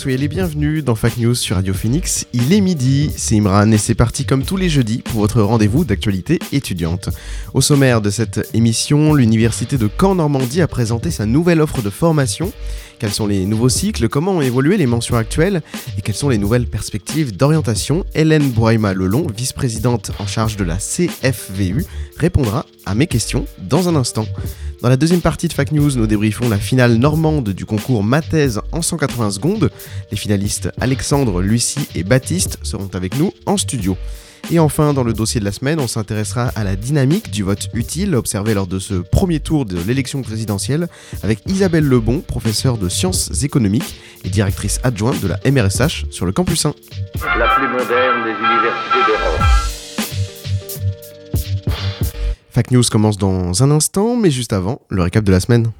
Soyez les bienvenus dans Fac News sur Radio Phoenix. Il est midi, c'est Imran et c'est parti comme tous les jeudis pour votre rendez-vous d'actualité étudiante. Au sommaire de cette émission, l'université de Caen-Normandie a présenté sa nouvelle offre de formation. Quels sont les nouveaux cycles, comment ont évolué les mentions actuelles? Et quelles sont les nouvelles perspectives d'orientation? Hélène Bouraima-Lelon, vice-présidente en charge de la CFVU, répondra à mes questions dans un instant. Dans la deuxième partie de Fac News, nous débriefons la finale normande du concours Mathèse en 180 secondes. Les finalistes Alexandre, Lucie et Baptiste seront avec nous en studio. Et enfin, dans le dossier de la semaine, on s'intéressera à la dynamique du vote utile observé lors de ce premier tour de l'élection présidentielle avec Isabelle Lebon, professeure de sciences économiques et directrice adjointe de la MRSH sur le campus 1. la plus moderne des universités d'Europe. Fac News commence dans un instant, mais juste avant, le récap de la semaine.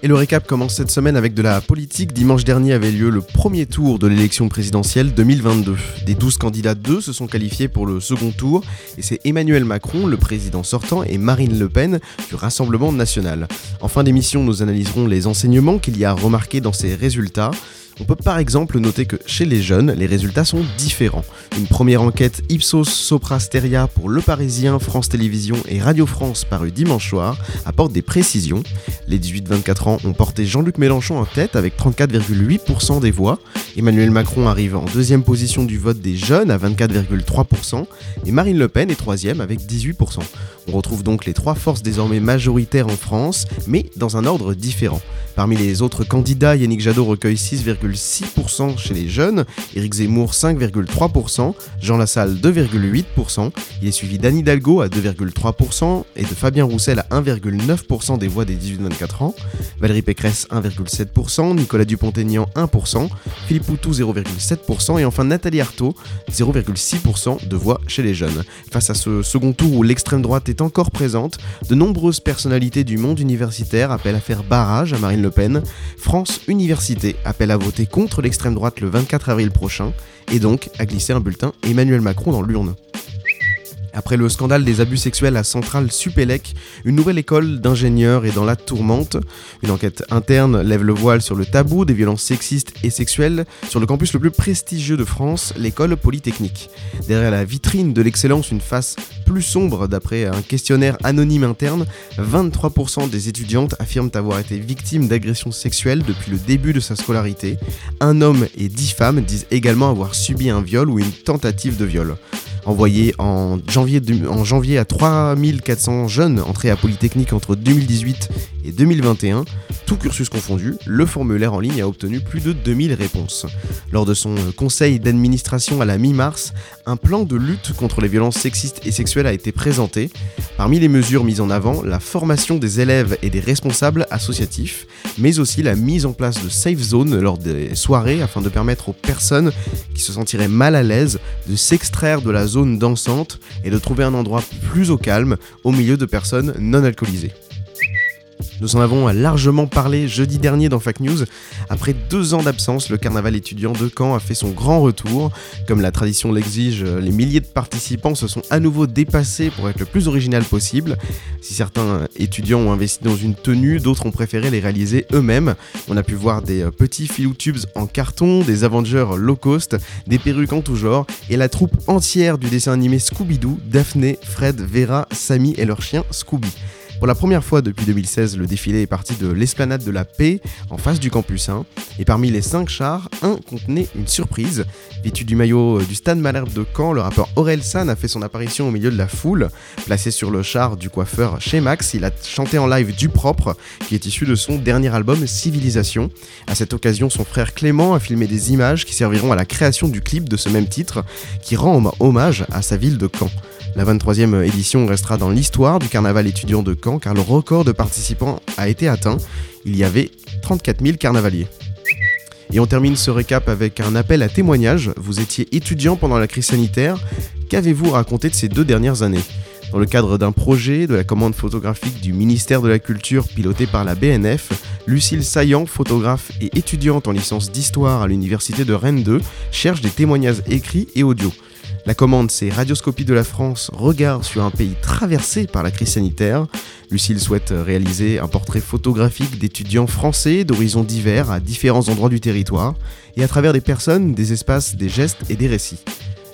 Et le récap commence cette semaine avec de la politique. Dimanche dernier avait lieu le premier tour de l'élection présidentielle 2022. Des 12 candidats, deux se sont qualifiés pour le second tour, et c'est Emmanuel Macron, le président sortant, et Marine Le Pen du Rassemblement national. En fin d'émission, nous analyserons les enseignements qu'il y a remarqués dans ces résultats. On peut par exemple noter que chez les jeunes, les résultats sont différents. Une première enquête Ipsos Sopra Steria pour Le Parisien, France Télévisions et Radio France parue dimanche soir apporte des précisions. Les 18-24 ans ont porté Jean-Luc Mélenchon en tête avec 34,8% des voix. Emmanuel Macron arrive en deuxième position du vote des jeunes à 24,3% et Marine Le Pen est troisième avec 18%. On retrouve donc les trois forces désormais majoritaires en France, mais dans un ordre différent. Parmi les autres candidats, Yannick Jadot recueille 6,6% chez les jeunes, Éric Zemmour 5,3%, Jean Lassalle 2,8%, il est suivi d'Anne Hidalgo à 2,3% et de Fabien Roussel à 1,9% des voix des 18-24 ans, Valérie Pécresse 1,7%, Nicolas Dupont-Aignan 1%, Philippe Poutou 0,7% et enfin Nathalie Arthaud 0,6% de voix chez les jeunes. Face à ce second tour où l'extrême droite est encore présente, de nombreuses personnalités du monde universitaire appellent à faire barrage à Marine Le Pen. France Université appelle à voter contre l'extrême droite le 24 avril prochain et donc à glisser un bulletin Emmanuel Macron dans l'urne. Après le scandale des abus sexuels à Centrale Supélec, une nouvelle école d'ingénieurs est dans la tourmente. Une enquête interne lève le voile sur le tabou des violences sexistes et sexuelles sur le campus le plus prestigieux de France, l'école polytechnique. Derrière la vitrine de l'excellence, une face plus sombre d'après un questionnaire anonyme interne, 23% des étudiantes affirment avoir été victimes d'agressions sexuelles depuis le début de sa scolarité. Un homme et dix femmes disent également avoir subi un viol ou une tentative de viol envoyé en janvier, en janvier à 3400 jeunes entrés à Polytechnique entre 2018 et 2021. Tout cursus confondu, le formulaire en ligne a obtenu plus de 2000 réponses. Lors de son conseil d'administration à la mi-mars, un plan de lutte contre les violences sexistes et sexuelles a été présenté. Parmi les mesures mises en avant, la formation des élèves et des responsables associatifs, mais aussi la mise en place de safe zones lors des soirées afin de permettre aux personnes qui se sentiraient mal à l'aise de s'extraire de la zone dansante et de trouver un endroit plus au calme au milieu de personnes non alcoolisées. Nous en avons largement parlé jeudi dernier dans Fac News. Après deux ans d'absence, le carnaval étudiant de Caen a fait son grand retour. Comme la tradition l'exige, les milliers de participants se sont à nouveau dépassés pour être le plus original possible. Si certains étudiants ont investi dans une tenue, d'autres ont préféré les réaliser eux-mêmes. On a pu voir des petits filou-tubes en carton, des Avengers low cost, des perruques en tout genre, et la troupe entière du dessin animé Scooby-Doo, Daphné, Fred, Vera, Sammy et leur chien Scooby. Pour la première fois depuis 2016, le défilé est parti de l'esplanade de la Paix, en face du campus 1, et parmi les 5 chars, un contenait une surprise. Vêtu du maillot du Stade Malherbe de Caen, le rappeur Aurel San a fait son apparition au milieu de la foule. Placé sur le char du coiffeur chez Max, il a chanté en live Du Propre, qui est issu de son dernier album Civilisation. À cette occasion, son frère Clément a filmé des images qui serviront à la création du clip de ce même titre, qui rend hommage à sa ville de Caen. La 23e édition restera dans l'histoire du carnaval étudiant de Caen car le record de participants a été atteint. Il y avait 34 000 carnavaliers. Et on termine ce récap avec un appel à témoignage. Vous étiez étudiant pendant la crise sanitaire. Qu'avez-vous raconté de ces deux dernières années? Dans le cadre d'un projet de la commande photographique du ministère de la Culture piloté par la BNF, Lucille Saillant, photographe et étudiante en licence d'histoire à l'université de Rennes 2, cherche des témoignages écrits et audio. La commande, c'est Radioscopie de la France, regard sur un pays traversé par la crise sanitaire. Lucille souhaite réaliser un portrait photographique d'étudiants français d'horizons divers à différents endroits du territoire, et à travers des personnes, des espaces, des gestes et des récits.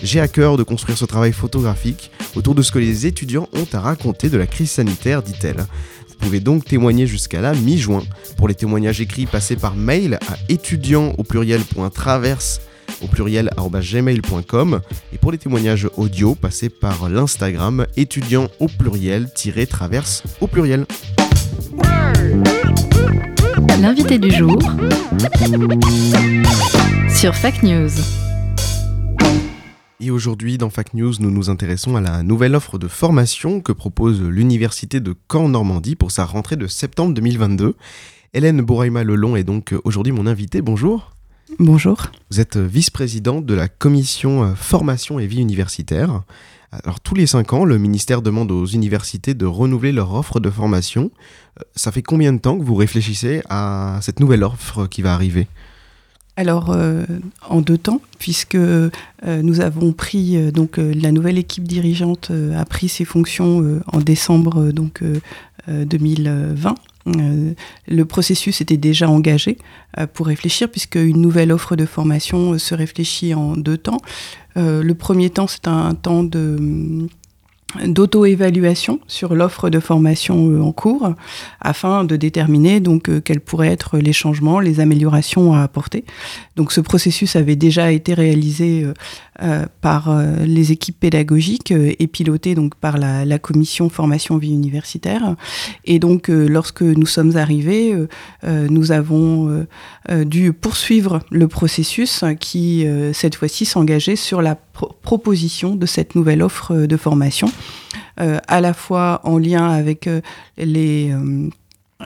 J'ai à cœur de construire ce travail photographique autour de ce que les étudiants ont à raconter de la crise sanitaire, dit-elle. Vous pouvez donc témoigner jusqu'à la mi-juin. Pour les témoignages écrits, passez par mail à étudiant au pluriel.traverse au pluriel gmail.com et pour les témoignages audio, passez par l'Instagram étudiant au pluriel traverse au pluriel. L'invité du jour sur Fact News. Et aujourd'hui, dans Fact News, nous nous intéressons à la nouvelle offre de formation que propose l'Université de Caen-Normandie pour sa rentrée de septembre 2022. Hélène Bouraima-Lelon est donc aujourd'hui mon invitée. Bonjour. Bonjour. Vous êtes vice-présidente de la commission euh, formation et vie universitaire. Alors tous les cinq ans, le ministère demande aux universités de renouveler leur offre de formation. Euh, ça fait combien de temps que vous réfléchissez à cette nouvelle offre qui va arriver? Alors, euh, en deux temps, puisque nous avons pris, donc la nouvelle équipe dirigeante a pris ses fonctions en décembre donc, 2020. Euh, le processus était déjà engagé euh, pour réfléchir, puisque une nouvelle offre de formation se réfléchit en deux temps. Euh, le premier temps, c'est un temps de d'auto-évaluation sur l'offre de formation euh, en cours afin de déterminer donc euh, quels pourraient être les changements, les améliorations à apporter. Donc ce processus avait déjà été réalisé euh, par les équipes pédagogiques et piloté donc par la, la, commission formation vie universitaire. Et donc lorsque nous sommes arrivés, nous avons dû poursuivre le processus qui cette fois-ci s'engageait sur la proposition de cette nouvelle offre de formation, euh, à la fois en lien avec euh, les euh,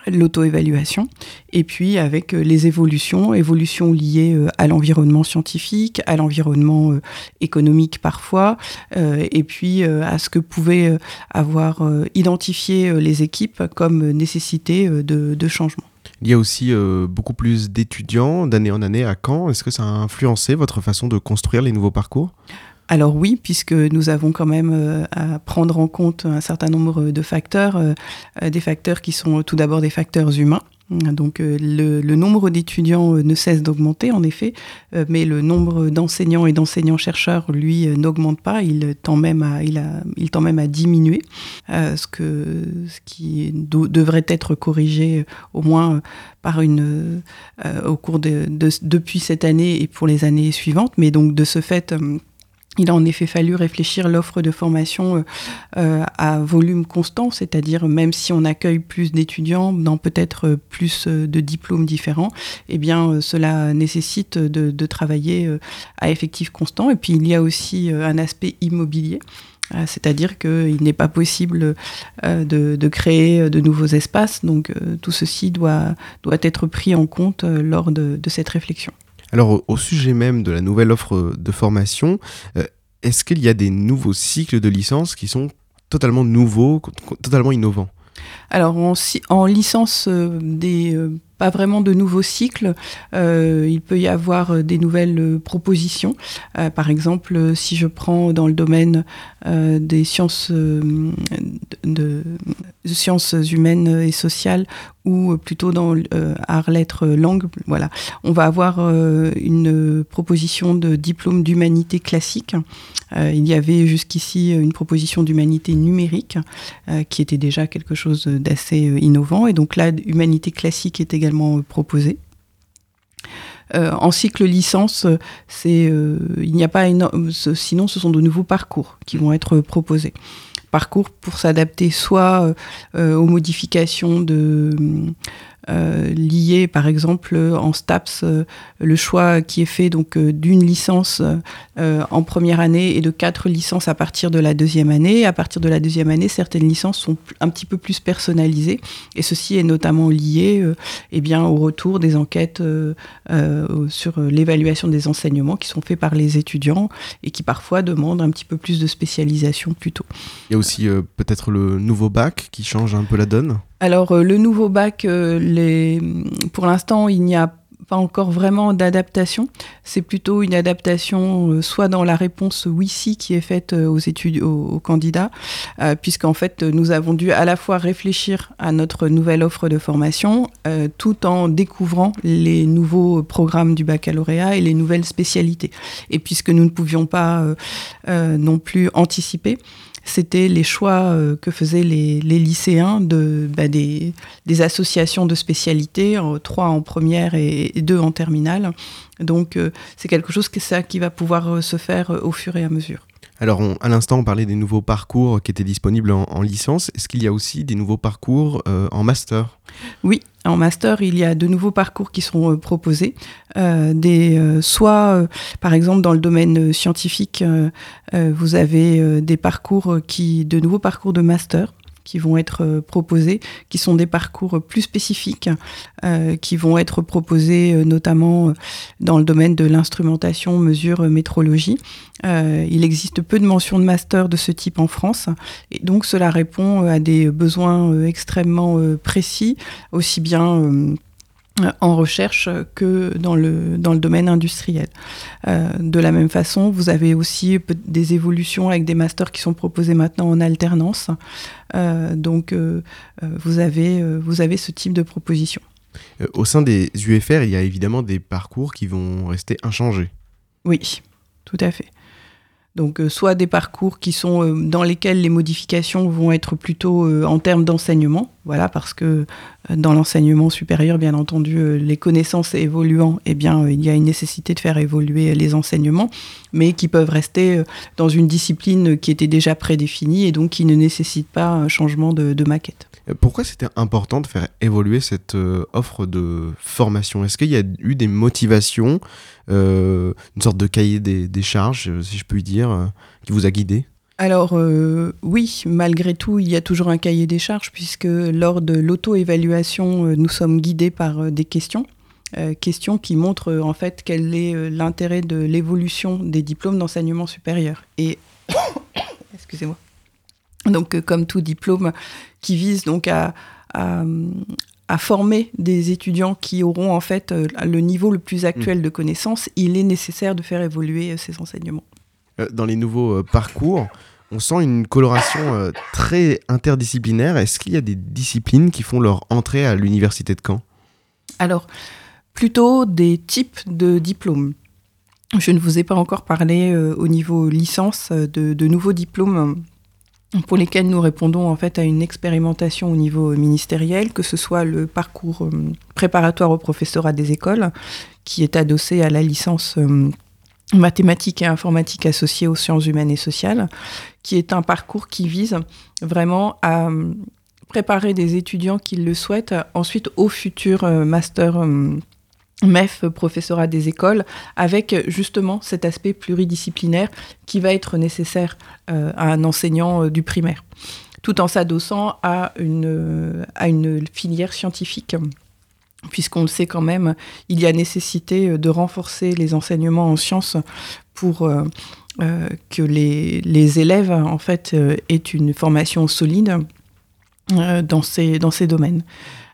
l'auto-évaluation et puis avec les évolutions, évolutions liées à l'environnement scientifique, à l'environnement économique parfois, et puis à ce que pouvaient avoir identifié les équipes comme nécessité de changement. Il y a aussi beaucoup plus d'étudiants d'année en année à Caen. Est-ce que ça a influencé votre façon de construire les nouveaux parcours? Alors oui, puisque nous avons quand même euh, à prendre en compte un certain nombre de facteurs, euh, euh, des facteurs qui sont tout d'abord des facteurs humains. Donc le, nombre d'étudiants ne cesse d'augmenter en effet, mais le nombre d'enseignants et d'enseignants-chercheurs, lui, n'augmente pas, il tend même à, diminuer, ce qui devrait être corrigé au moins par une, au cours de, de, depuis cette année et pour les années suivantes. Mais donc de ce fait il a en effet fallu réfléchir l'offre de formation euh, euh, à volume constant, c'est-à-dire même si on accueille plus d'étudiants dans peut-être plus euh, de diplômes différents, eh bien cela nécessite de, travailler à effectif constant. Et puis il y a aussi un aspect immobilier. C'est-à-dire qu'il n'est pas possible de, créer de nouveaux espaces, donc tout ceci doit, doit être pris en compte lors de cette réflexion. Alors au sujet même de la nouvelle offre de formation, euh, est-ce qu'il y a des nouveaux cycles de licence qui sont totalement nouveaux, totalement innovants? Alors en, licence, euh, des, euh, pas vraiment de nouveaux cycles. il peut y avoir des nouvelles propositions. par exemple, si je prends dans le domaine des sciences, de, sciences humaines et sociales ou plutôt dans euh, art, lettres, langue. Voilà. On va avoir euh, une proposition de diplôme d'humanité classique. Euh, il y avait jusqu'ici une proposition d'humanité numérique qui était déjà quelque chose d'assez innovant. Et donc là, humanité classique est également proposée. en cycle licence, il n'y a pas sinon ce sont de nouveaux parcours qui vont être proposés parcours pour s'adapter soit euh, aux modifications de, euh, liées, par exemple, en STAPS, euh, le choix qui est fait donc euh, d'une licence en première année et de quatre licences à partir de la deuxième année. À partir de la deuxième année, certaines licences sont un petit peu plus personnalisées et ceci est notamment lié eh bien, au retour des enquêtes sur l'évaluation des enseignements qui sont faits par les étudiants et qui parfois demandent un petit peu plus de spécialisation plus tôt. Il y a aussi peut-être le nouveau bac qui change un peu la donne? Alors, euh, le nouveau bac, euh, les... pour l'instant, il n'y a pas encore vraiment d'adaptation. C'est plutôt une adaptation euh, soit dans la réponse oui-si qui est faite aux études, aux, candidats, euh, puisqu'en fait, nous avons dû à la fois réfléchir à notre nouvelle offre de formation, tout en découvrant les nouveaux programmes du baccalauréat et les nouvelles spécialités. Et puisque nous ne pouvions pas non plus anticiper, c'était les choix euh, que faisaient les, lycéens de, bah, des, associations de spécialités, euh, trois en première et, deux en terminale. Donc euh, c'est quelque chose que ça qui va pouvoir se faire au fur et à mesure. Alors, on- à l'instant, on parlait des nouveaux parcours qui étaient disponibles en, en licence. Est-ce qu'il y a aussi des nouveaux parcours euh, en master? Oui, en master, il y a de nouveaux parcours qui sont euh, proposés. Euh, soit, par exemple, dans le domaine scientifique, vous avez des parcours qui, de nouveaux parcours de master qui vont être euh, proposés, qui sont des parcours plus spécifiques, euh, qui vont être proposés euh, notamment dans le domaine de l'instrumentation, mesure, métrologie. Il existe peu de mentions de master de ce type en France, et donc cela répond à des besoins extrêmement précis, aussi bien en recherche que dans le, dans le domaine industriel. Euh, de la même façon, vous avez aussi des évolutions avec des masters qui sont proposés maintenant en alternance. Euh, donc, euh, euh, vous, avez, euh, vous avez ce type de proposition. Euh, Au sein des UFR, il y a évidemment des parcours qui vont rester inchangés. Oui, tout à fait. Donc, euh, soit des parcours qui sont euh, dans lesquels les modifications vont être plutôt euh, en termes d'enseignement, voilà, parce que dans l'enseignement supérieur, bien entendu, les connaissances évoluant, eh bien, il y a une nécessité de faire évoluer les enseignements, mais qui peuvent rester dans une discipline qui était déjà prédéfinie et donc qui ne nécessite pas un changement de maquette. Pourquoi c'était important de faire évoluer cette euh, offre de formation? Est-ce qu'il y a eu des motivations, euh, une sorte de cahier des, charges, euh, si je puis dire, qui vous a guidé? Alors oui, malgré tout, il y a toujours un cahier des charges puisque lors de l'auto-évaluation, nous sommes guidés par des questions. euh, questions qui montrent en fait quel est l'intérêt de l'évolution des diplômes d'enseignement supérieur. Et excusez-moi. Donc euh, comme tout diplôme qui vise donc à, à, à former des étudiants qui auront en fait euh, le niveau le plus actuel de connaissances, il est nécessaire de faire évoluer euh, ces enseignements. Dans les nouveaux parcours, on sent une coloration très interdisciplinaire. Est-ce qu'il y a des disciplines qui font leur entrée à l'université de Caen? Alors, plutôt des types de diplômes. Je ne vous ai pas encore parlé euh, au niveau licence de, de nouveaux diplômes pour lesquels nous répondons en fait à une expérimentation au niveau ministériel, que ce soit le parcours euh, préparatoire au professorat des écoles, qui est adossé à la licence euh, mathématiques et informatique associée aux sciences humaines et sociales, qui est un parcours qui vise vraiment à euh, préparer des étudiants qui le souhaitent ensuite au futur master MEF, professorat des écoles, avec euh, justement cet aspect pluridisciplinaire qui va être nécessaire euh, à un enseignant euh, du primaire, tout en s'adossant à une, filière scientifique. Puisqu'on le sait quand même, il y a nécessité de renforcer les enseignements en sciences pour que les, élèves en fait aient une formation solide dans ces domaines.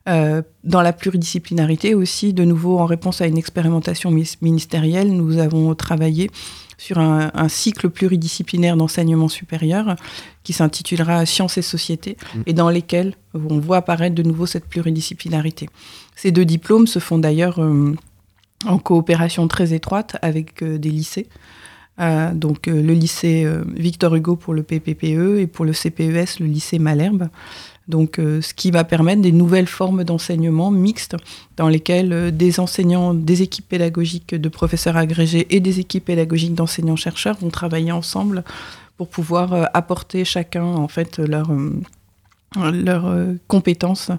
Euh, dans la pluridisciplinarité aussi, de nouveau en réponse à une expérimentation ministérielle, nous avons travaillé sur un, un cycle pluridisciplinaire d'enseignement supérieur qui s'intitulera Sciences et société Mm. et dans lesquels on voit apparaître de nouveau cette pluridisciplinarité. Ces deux diplômes se font d'ailleurs euh, en coopération très étroite avec euh, des lycées. Euh, donc euh, le lycée euh, Victor Hugo pour le PPPE et pour le CPES le lycée Malherbe. Donc euh, ce qui va permettre des nouvelles formes d'enseignement mixtes dans lesquelles euh, des enseignants, des équipes pédagogiques de professeurs agrégés et des équipes pédagogiques d'enseignants-chercheurs vont travailler ensemble pour pouvoir euh, apporter chacun en fait leur, leurs compétences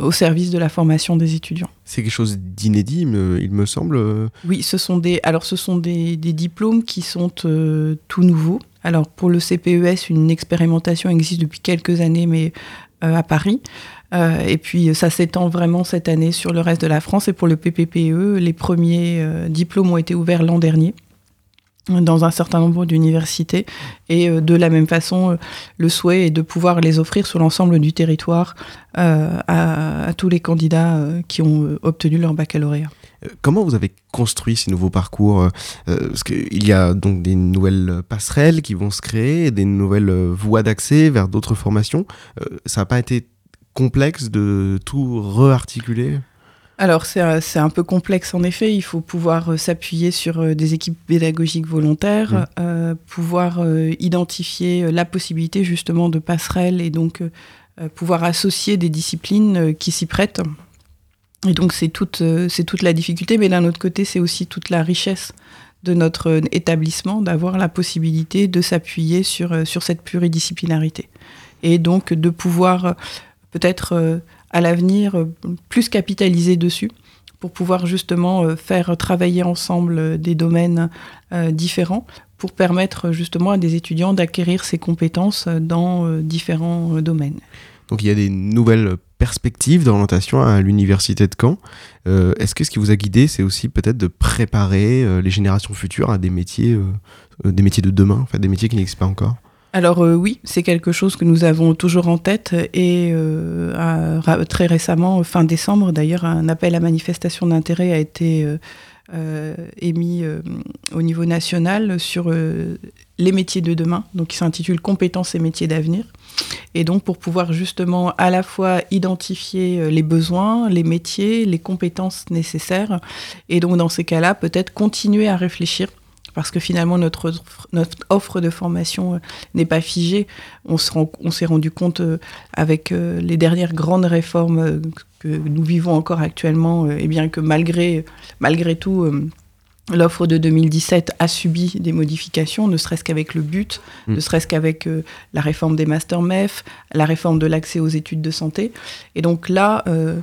au service de la formation des étudiants. C'est quelque chose d'inédit, il me semble. Oui, ce sont des, alors ce sont des, des diplômes qui sont tout nouveaux. Alors pour le CPES, une expérimentation existe depuis quelques années, mais euh, à Paris. Euh, et puis ça s'étend vraiment cette année sur le reste de la France. Et pour le PPPE, les premiers euh, diplômes ont été ouverts l'an dernier dans un certain nombre d'universités. Et de la même façon, le souhait est de pouvoir les offrir sur l'ensemble du territoire à, tous les candidats qui ont obtenu leur baccalauréat. Euh, Comment vous avez construit ces nouveaux parcours euh, euh, Parce qu'il y a donc des nouvelles passerelles qui vont se créer, des nouvelles voies d'accès vers d'autres formations. Ça n'a pas été complexe de tout rearticuler Alors c'est un, peu complexe en effet, il faut pouvoir euh, s'appuyer sur euh, des équipes pédagogiques volontaires, euh, pouvoir identifier la possibilité justement de passerelles et donc pouvoir associer des disciplines qui s'y prêtent. Et donc c'est toute, euh, c'est toute la difficulté, mais d'un autre côté c'est aussi toute la richesse de notre euh, établissement d'avoir la possibilité de s'appuyer sur, euh, sur cette pluridisciplinarité. Et donc de pouvoir peut-être à l'avenir plus capitaliser dessus pour pouvoir justement faire travailler ensemble des domaines différents pour permettre justement à des étudiants d'acquérir ces compétences dans différents domaines. Donc il y a des nouvelles perspectives d'orientation à l'université de Caen. Euh, Est-ce que ce qui vous a guidé, c'est aussi peut-être de préparer euh, les générations futures à des métiers, euh, des métiers de demain, des métiers qui n'existent pas encore? Alors oui, c'est quelque chose que nous avons toujours en tête et très récemment, fin décembre d'ailleurs, un appel à manifestation d'intérêt a été émis euh, au niveau national sur euh, les métiers de demain, donc qui s'intitule Compétences et métiers d'avenir. Et donc pour pouvoir justement à la fois identifier euh, les besoins, les métiers, les compétences nécessaires, et donc dans ces cas-là peut-être continuer à réfléchir, parce que finalement notre, offre- de formation euh, n'est pas figée. On s'est rendu compte euh, avec euh, les dernières grandes réformes que nous vivons encore actuellement, et bien que malgré, tout, l'offre de 2017 a subi des modifications, ne serait-ce qu'avec le but, Mm. ne serait-ce qu'avec euh, la réforme des master MEF, la réforme de l'accès aux études de santé. Et donc là, euh,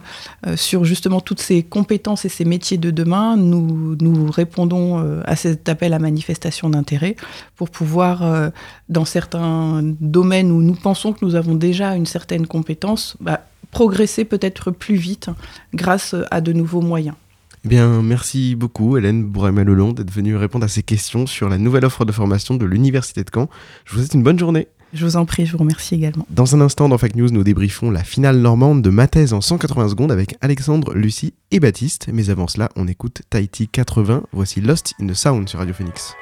euh, sur justement toutes ces compétences et ces métiers de demain, nous, nous répondons à cet appel à manifestation d'intérêt pour pouvoir, euh, dans certains domaines où nous pensons que nous avons déjà une certaine compétence, bah, progresser peut-être plus vite grâce à de nouveaux moyens. Eh bien, merci beaucoup, Hélène Bourrema-Lelon, d'être venue répondre à ces questions sur la nouvelle offre de formation de l'Université de Caen. Je vous souhaite une bonne journée. Je vous en prie, je vous remercie également. Dans un instant, dans Fake News, nous débriefons la finale normande de ma thèse en 180 secondes avec Alexandre, Lucie et Baptiste. Mais avant cela, on écoute Tahiti 80. Voici Lost in the Sound sur Radio Phoenix.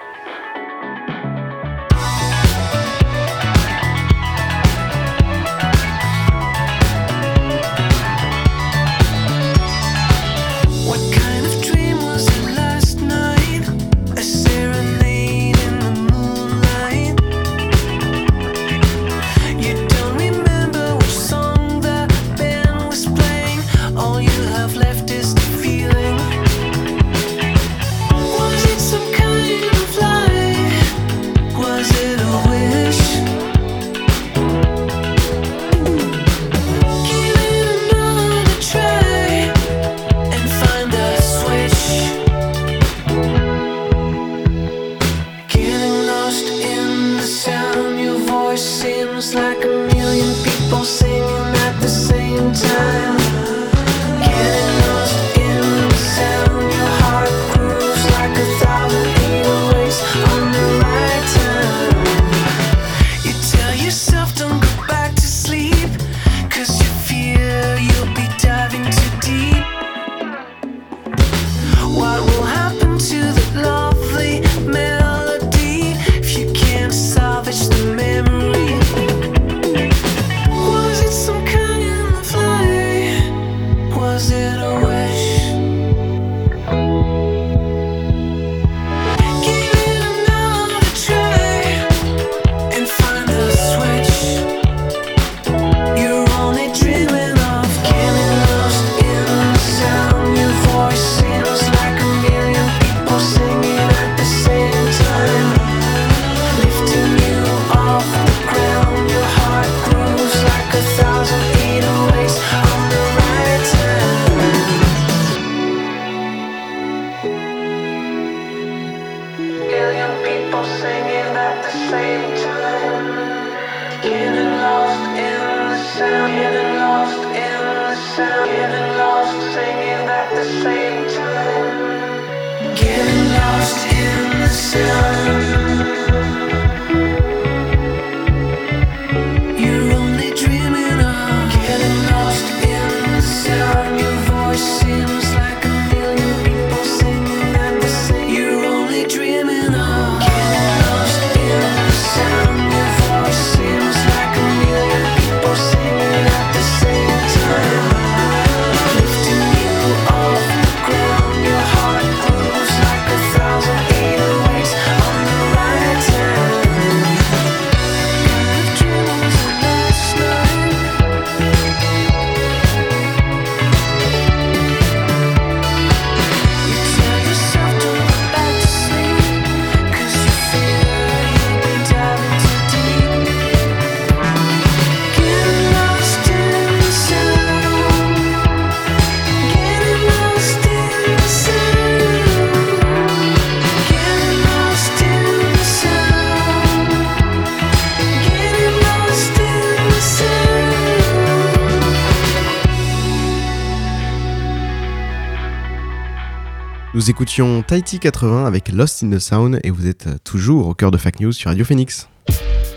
Écoutions Tahiti 80 avec Lost in the Sound et vous êtes toujours au cœur de Fake News sur Radio Phoenix.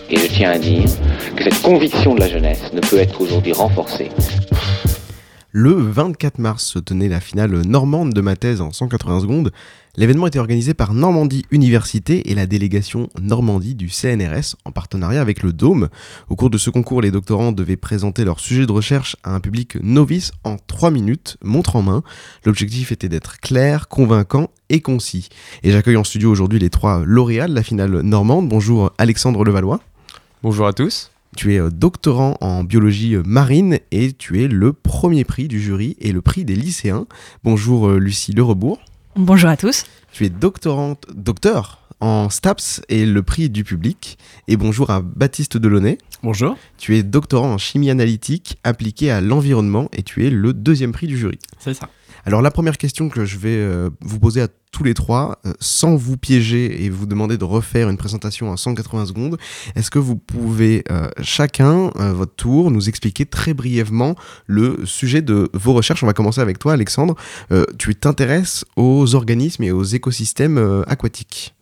Et je tiens à dire que cette conviction de la jeunesse ne peut être aujourd'hui renforcée. Le 24 mars se tenait la finale normande de ma thèse en 180 secondes. L'événement était organisé par Normandie Université et la délégation Normandie du CNRS en partenariat avec le Dôme. Au cours de ce concours, les doctorants devaient présenter leur sujet de recherche à un public novice en 3 minutes, montre en main. L'objectif était d'être clair, convaincant et concis. Et j'accueille en studio aujourd'hui les trois lauréats de la finale normande. Bonjour Alexandre Levallois. Bonjour à tous. Tu es euh, doctorant en biologie euh, marine et tu es le premier prix du jury et le prix des lycéens. Bonjour euh, Lucie Lerebourg. Bonjour à tous. Tu es doctorante, docteur en STAPS et le prix du public. Et bonjour à Baptiste Delaunay. Bonjour. Tu es doctorant en chimie analytique appliquée à l'environnement et tu es le deuxième prix du jury. C'est ça. Alors la première question que je vais euh, vous poser à tous les trois, euh, sans vous piéger et vous demander de refaire une présentation en 180 secondes, est-ce que vous pouvez euh, chacun, euh, votre tour, nous expliquer très brièvement le sujet de vos recherches? On va commencer avec toi Alexandre. Tu t'intéresses aux organismes et aux écosystèmes aquatiques.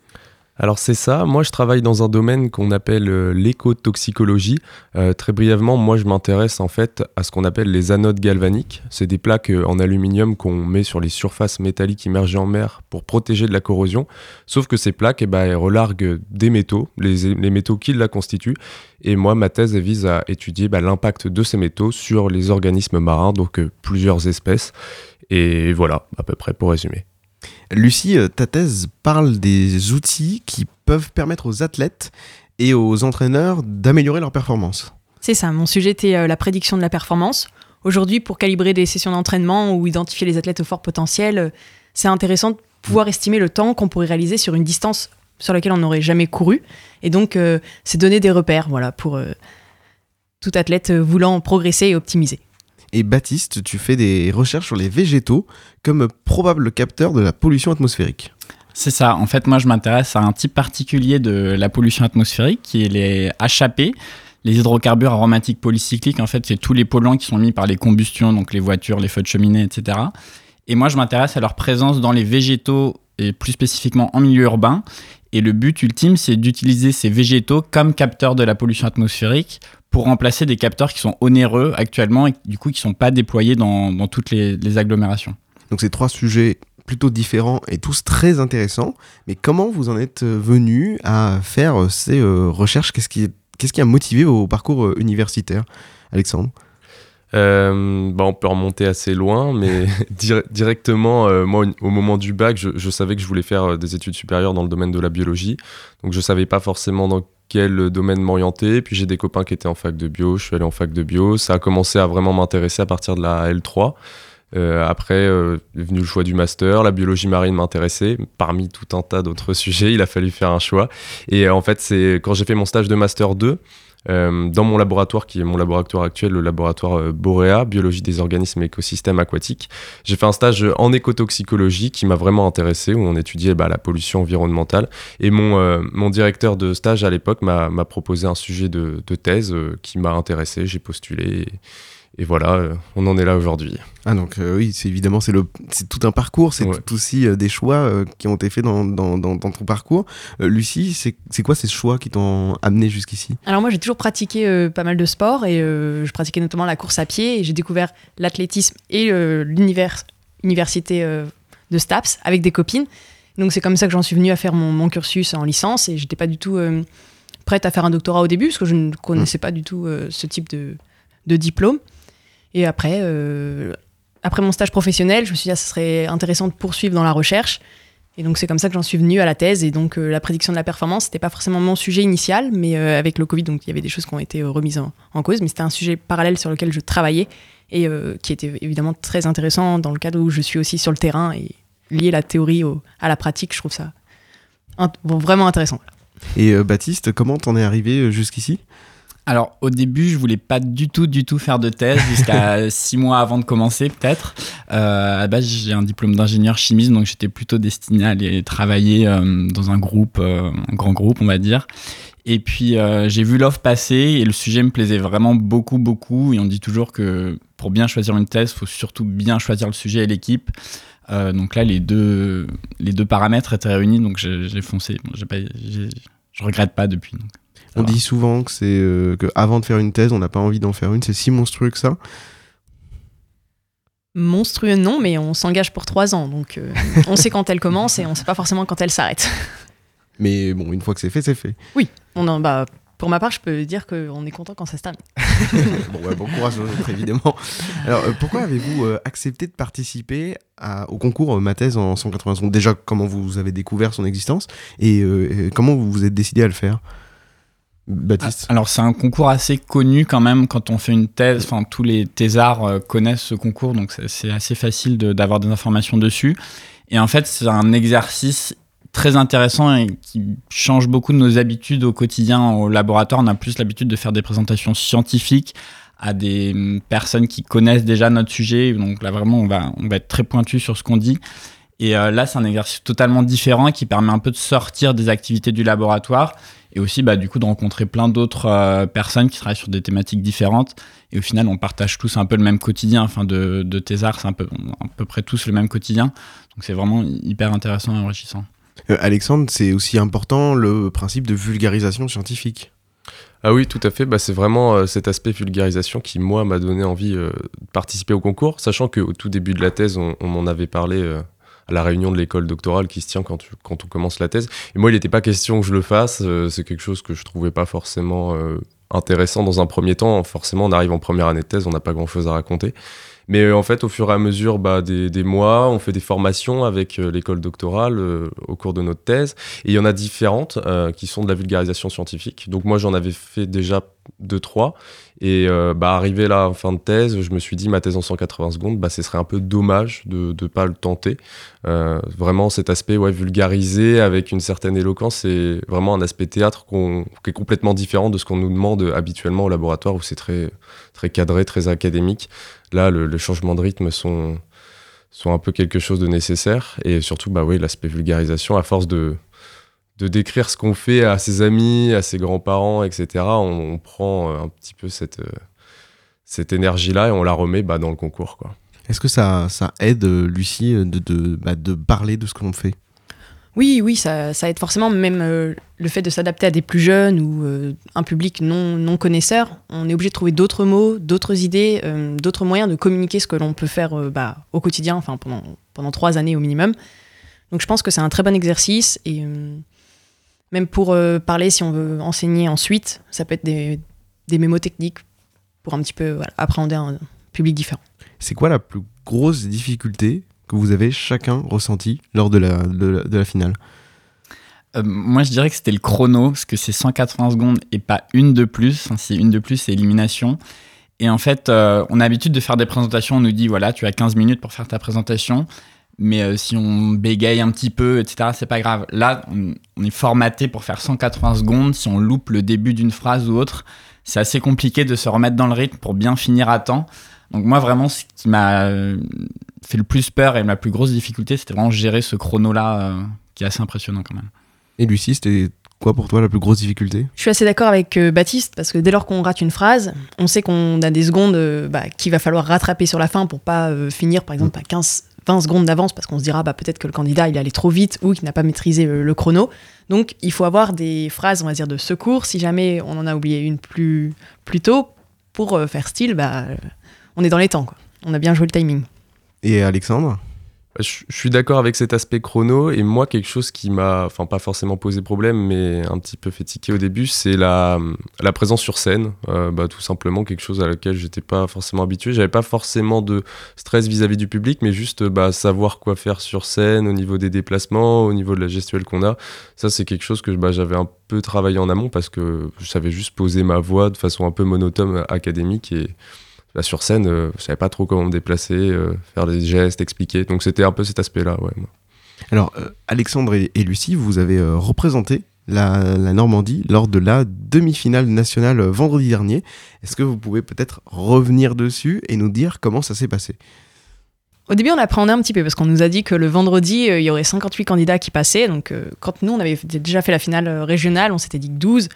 Alors c'est ça, moi je travaille dans un domaine qu'on appelle euh, l'écotoxicologie. Euh, très brièvement, moi je m'intéresse en fait à ce qu'on appelle les anodes galvaniques. C'est des plaques euh, en aluminium qu'on met sur les surfaces métalliques immergées en mer pour protéger de la corrosion. Sauf que ces plaques, eh ben, relarguent des métaux, les, métaux qui la constituent. Et moi ma thèse vise à étudier bah, l'impact de ces métaux sur les organismes marins, donc plusieurs espèces. Et voilà, à peu près pour résumer. Lucie, euh, ta thèse parle des outils qui peuvent permettre aux athlètes et aux entraîneurs d'améliorer leur performance. C'est ça, mon sujet était euh, la prédiction de la performance. Aujourd'hui, pour calibrer des sessions d'entraînement ou identifier les athlètes au fort potentiel, euh, c'est intéressant de pouvoir estimer le temps qu'on pourrait réaliser sur une distance sur laquelle on n'aurait jamais couru. Et donc, c'est donner des repères voilà, pour tout athlète voulant progresser et optimiser. Et Baptiste, tu fais des recherches sur les végétaux comme probable capteur de la pollution atmosphérique. C'est ça. En fait, moi, je m'intéresse à un type particulier de la pollution atmosphérique qui est les HAP, les hydrocarbures aromatiques polycycliques. En fait, c'est tous les polluants qui sont mis par les combustions, donc les voitures, les feux de cheminée, etc. Et moi, je m'intéresse à leur présence dans les végétaux et plus spécifiquement en milieu urbain. Et le but ultime, c'est d'utiliser ces végétaux comme capteurs de la pollution atmosphérique pour remplacer des capteurs qui sont onéreux actuellement et du coup qui ne sont pas déployés dans, toutes les, agglomérations. Donc c'est trois sujets plutôt différents et tous très intéressants. Mais comment vous en êtes venu à faire euh, ces euh, recherches? Qu'est-ce qui, a motivé vos parcours euh, universitaires, Alexandre? Euh, bah, on peut remonter assez loin, mais dir- directement, euh, moi, au moment du bac, je, je savais que je voulais faire euh, des études supérieures dans le domaine de la biologie. Donc, je savais pas forcément dans quel domaine m'orienter. Puis, j'ai des copains qui étaient en fac de bio. Je suis allé en fac de bio. Ça a commencé à vraiment m'intéresser à partir de la L3. Euh, après, est venu le choix du master. La biologie marine m'intéressait. Parmi tout un tas d'autres sujets, il a fallu faire un choix. Et en fait, c'est quand j'ai fait mon stage de master 2, euh, dans mon laboratoire, qui est mon laboratoire actuel, le laboratoire euh, Borea, biologie des organismes et écosystèmes aquatiques, j'ai fait un stage en écotoxicologie qui m'a vraiment intéressé, où on étudiait bah, la pollution environnementale. Et mon, euh, mon directeur de stage à l'époque m'a proposé un sujet de, de thèse euh, qui m'a intéressé, j'ai postulé. Et voilà, euh, on en est là aujourd'hui. Ah donc euh, oui, c'est évidemment c'est le c'est tout un parcours, c'est Ouais. tout aussi euh, des choix euh, qui ont été faits dans, dans, dans, dans ton parcours. Euh, Lucie, c'est c'est quoi ces choix qui t'ont amené jusqu'ici? Alors moi, j'ai toujours pratiqué euh, pas mal de sports et euh, je pratiquais notamment la course à pied et j'ai découvert l'athlétisme et euh, l'univers université euh, de STAPS avec des copines. Donc c'est comme ça que j'en suis venue à faire mon, mon cursus en licence et j'étais pas du tout euh, prête à faire un doctorat au début parce que je ne connaissais pas du tout euh, ce type de, de diplôme. Et après, euh, après mon stage professionnel, je me suis dit ah, ça serait intéressant de poursuivre dans la recherche. Et donc c'est comme ça que j'en suis venue à la thèse. Et donc euh, la prédiction de la performance, c'était pas forcément mon sujet initial, mais euh, avec le Covid, donc il y avait des choses qui ont été remises en, cause. Mais c'était un sujet parallèle sur lequel je travaillais et qui était évidemment très intéressant dans le cadre où je suis aussi sur le terrain et lier la théorie à la pratique, je trouve ça vraiment intéressant. Et Baptiste, comment t'en es arrivé jusqu'ici? Alors au début, je voulais pas du tout, du tout faire de thèse jusqu'à six mois avant de commencer peut-être. Euh, à la base, j'ai un diplôme d'ingénieur chimiste, donc j'étais plutôt destiné à aller travailler euh, dans un groupe, euh, un grand groupe, on va dire. Et puis j'ai vu l'offre passer et le sujet me plaisait vraiment beaucoup, beaucoup. Et on dit toujours que pour bien choisir une thèse, faut surtout bien choisir le sujet et l'équipe. Donc là, les deux, les deux paramètres étaient réunis, donc j'ai foncé. Bon, pas, je regrette pas depuis. donc. On dit souvent que c'est euh, que avant de faire une thèse, on n'a pas envie d'en faire une. C'est si monstrueux que ça. Monstrueux, non, mais on s'engage pour trois ans. Donc, euh, on sait quand elle commence et on sait pas forcément quand elle s'arrête. Mais bon, une fois que c'est fait, c'est fait. Oui, on en, bah, pour ma part, je peux dire qu'on est content quand ça se termine. bon, ouais, bon courage aux autres, évidemment. Alors, euh, pourquoi avez-vous euh, accepté de participer à- au concours euh, Ma thèse en 180 secondes Déjà, comment vous avez découvert son existence et, et comment vous vous êtes décidé à le faire? Baptiste Alors c'est un concours assez connu quand même quand on fait une thèse. Enfin tous les thésards euh, connaissent ce concours, donc c'est- assez facile d'avoir des informations dessus. Et en fait c'est un exercice très intéressant et qui change beaucoup de nos habitudes au quotidien au laboratoire. On a plus l'habitude de faire des présentations scientifiques à des hum, personnes qui connaissent déjà notre sujet. Donc là vraiment on va, on va être très pointu sur ce qu'on dit. Et euh, là, c'est un exercice totalement différent qui permet un peu de sortir des activités du laboratoire et aussi bah, du coup de rencontrer plein d'autres euh, personnes qui travaillent sur des thématiques différentes. Et au final, on partage tous un peu le même quotidien. Enfin, de, de thésards, c'est un peu, à peu près tous le même quotidien. Donc c'est vraiment hyper intéressant et enrichissant. Euh, Alexandre, c'est aussi important le principe de vulgarisation scientifique. Ah oui, tout à fait. Bah, c'est vraiment euh, cet aspect vulgarisation qui, moi, m'a donné envie euh, de participer au concours, sachant qu'au tout début de la thèse, on, on m'en avait parlé euh, à la réunion de l'école doctorale qui se tient quand, tu- quand on commence la thèse. Et moi, il n'était pas question que je le fasse. euh, c'est quelque chose que je trouvais pas forcément euh, intéressant dans un premier temps. Forcément, on arrive en première année de thèse, on n'a pas grand-chose à raconter. Mais euh, en fait, au fur et à mesure bah, des, mois, on fait des formations avec l'école doctorale au cours de notre thèse. Et il y en a différentes qui sont de la vulgarisation scientifique. Donc moi, j'en avais fait déjà deux, trois. Et euh, bah, arrivé là en fin de thèse, je me suis dit, ma thèse en 180 secondes, bah, ce serait un peu dommage de ne pas le tenter. Euh, vraiment, cet aspect ouais, vulgarisé avec une certaine éloquence, c'est vraiment un aspect théâtre qui est complètement différent de ce qu'on nous demande habituellement au laboratoire où c'est très, très cadré, très académique. Là, le, les changements de rythme sont, sont un peu quelque chose de nécessaire. Et surtout, bah oui, l'aspect vulgarisation, à force de, de décrire ce qu'on fait à ses amis, à ses grands-parents, etc., on, on prend euh, un petit peu cette, euh, cette énergie-là et on la remet bah, dans le concours. Quoi. Est-ce que ça, ça aide, euh, Lucie, de, de, bah, de parler de ce que l'on fait? Oui, oui, ça, ça aide forcément, même euh, le fait de s'adapter à des plus jeunes ou euh, un public non, non connaisseur. On est obligé de trouver d'autres mots, d'autres idées, euh, d'autres moyens de communiquer ce que l'on peut faire euh, bah, au quotidien, enfin pendant, pendant trois années au minimum. Donc je pense que c'est un très bon exercice et euh, même pour euh, parler, si on veut enseigner ensuite, ça peut être des, des mémos techniques pour un petit peu voilà, appréhender un public différent. C'est quoi la plus grosse difficulté que vous avez chacun ressenti lors de la, de la, de la finale? Euh, moi, je dirais que c'était le chrono, parce que c'est 180 secondes et pas une de plus. Si une de plus, c'est élimination. Et en fait, euh, on a l'habitude de faire des présentations. On nous dit, voilà, tu as 15 minutes pour faire ta présentation. Mais euh, si on bégaye un petit peu, etc., c'est pas grave. Là, on, on est formaté pour faire 180 secondes. Si on loupe le début d'une phrase ou autre, c'est assez compliqué de se remettre dans le rythme pour bien finir à temps. Donc moi, vraiment, ce qui m'a euh, fait le plus peur et ma plus grosse difficulté, c'était vraiment gérer ce chrono-là, euh, qui est assez impressionnant quand même. Et Lucie, c'était quoi pour toi la plus grosse difficulté? Je suis assez d'accord avec euh, Baptiste parce que dès lors qu'on rate une phrase, on sait qu'on a des secondes euh, bah, qu'il va falloir rattraper sur la fin pour pas euh, finir par exemple à 15, 20 secondes d'avance parce qu'on se dira bah, peut-être que le candidat il allé trop vite ou qu'il n'a pas maîtrisé euh, le chrono. Donc il faut avoir des phrases, on va dire, de secours si jamais on en a oublié une plus, plus tôt pour euh, faire style, bah, euh, on est dans les temps. Quoi. On a bien joué le timing. Et Alexandre? Je, suis d'accord avec cet aspect chrono et moi quelque chose qui m'a, enfin pas forcément posé problème mais un petit peu fait au début, c'est la, présence sur scène, Euh, bah, tout simplement quelque chose à laquelle j'étais pas forcément habitué. J'avais pas forcément de stress vis-à-vis du public, mais juste bah, savoir quoi faire sur scène au niveau des déplacements, au niveau de la gestuelle qu'on a. Ça c'est quelque chose que bah, j'avais un peu travaillé en amont parce que je savais juste poser ma voix de façon un peu monotone académique et Là, sur scène, euh, je savais pas trop comment me déplacer, euh, faire des gestes, expliquer. Donc c'était un peu cet aspect-là, ouais. moi. Alors, euh, Alexandre et, et Lucie, vous avez euh, représenté la, la Normandie lors de la demi-finale nationale euh, vendredi dernier. Est-ce que vous pouvez peut-être revenir dessus et nous dire comment ça s'est passé? Au début, on appréhendait un petit peu parce qu'on nous a dit que le vendredi, euh, il y aurait 58 candidats qui passaient. Donc, euh, quand nous, on avait déjà fait la finale euh, régionale, on s'était dit que 12.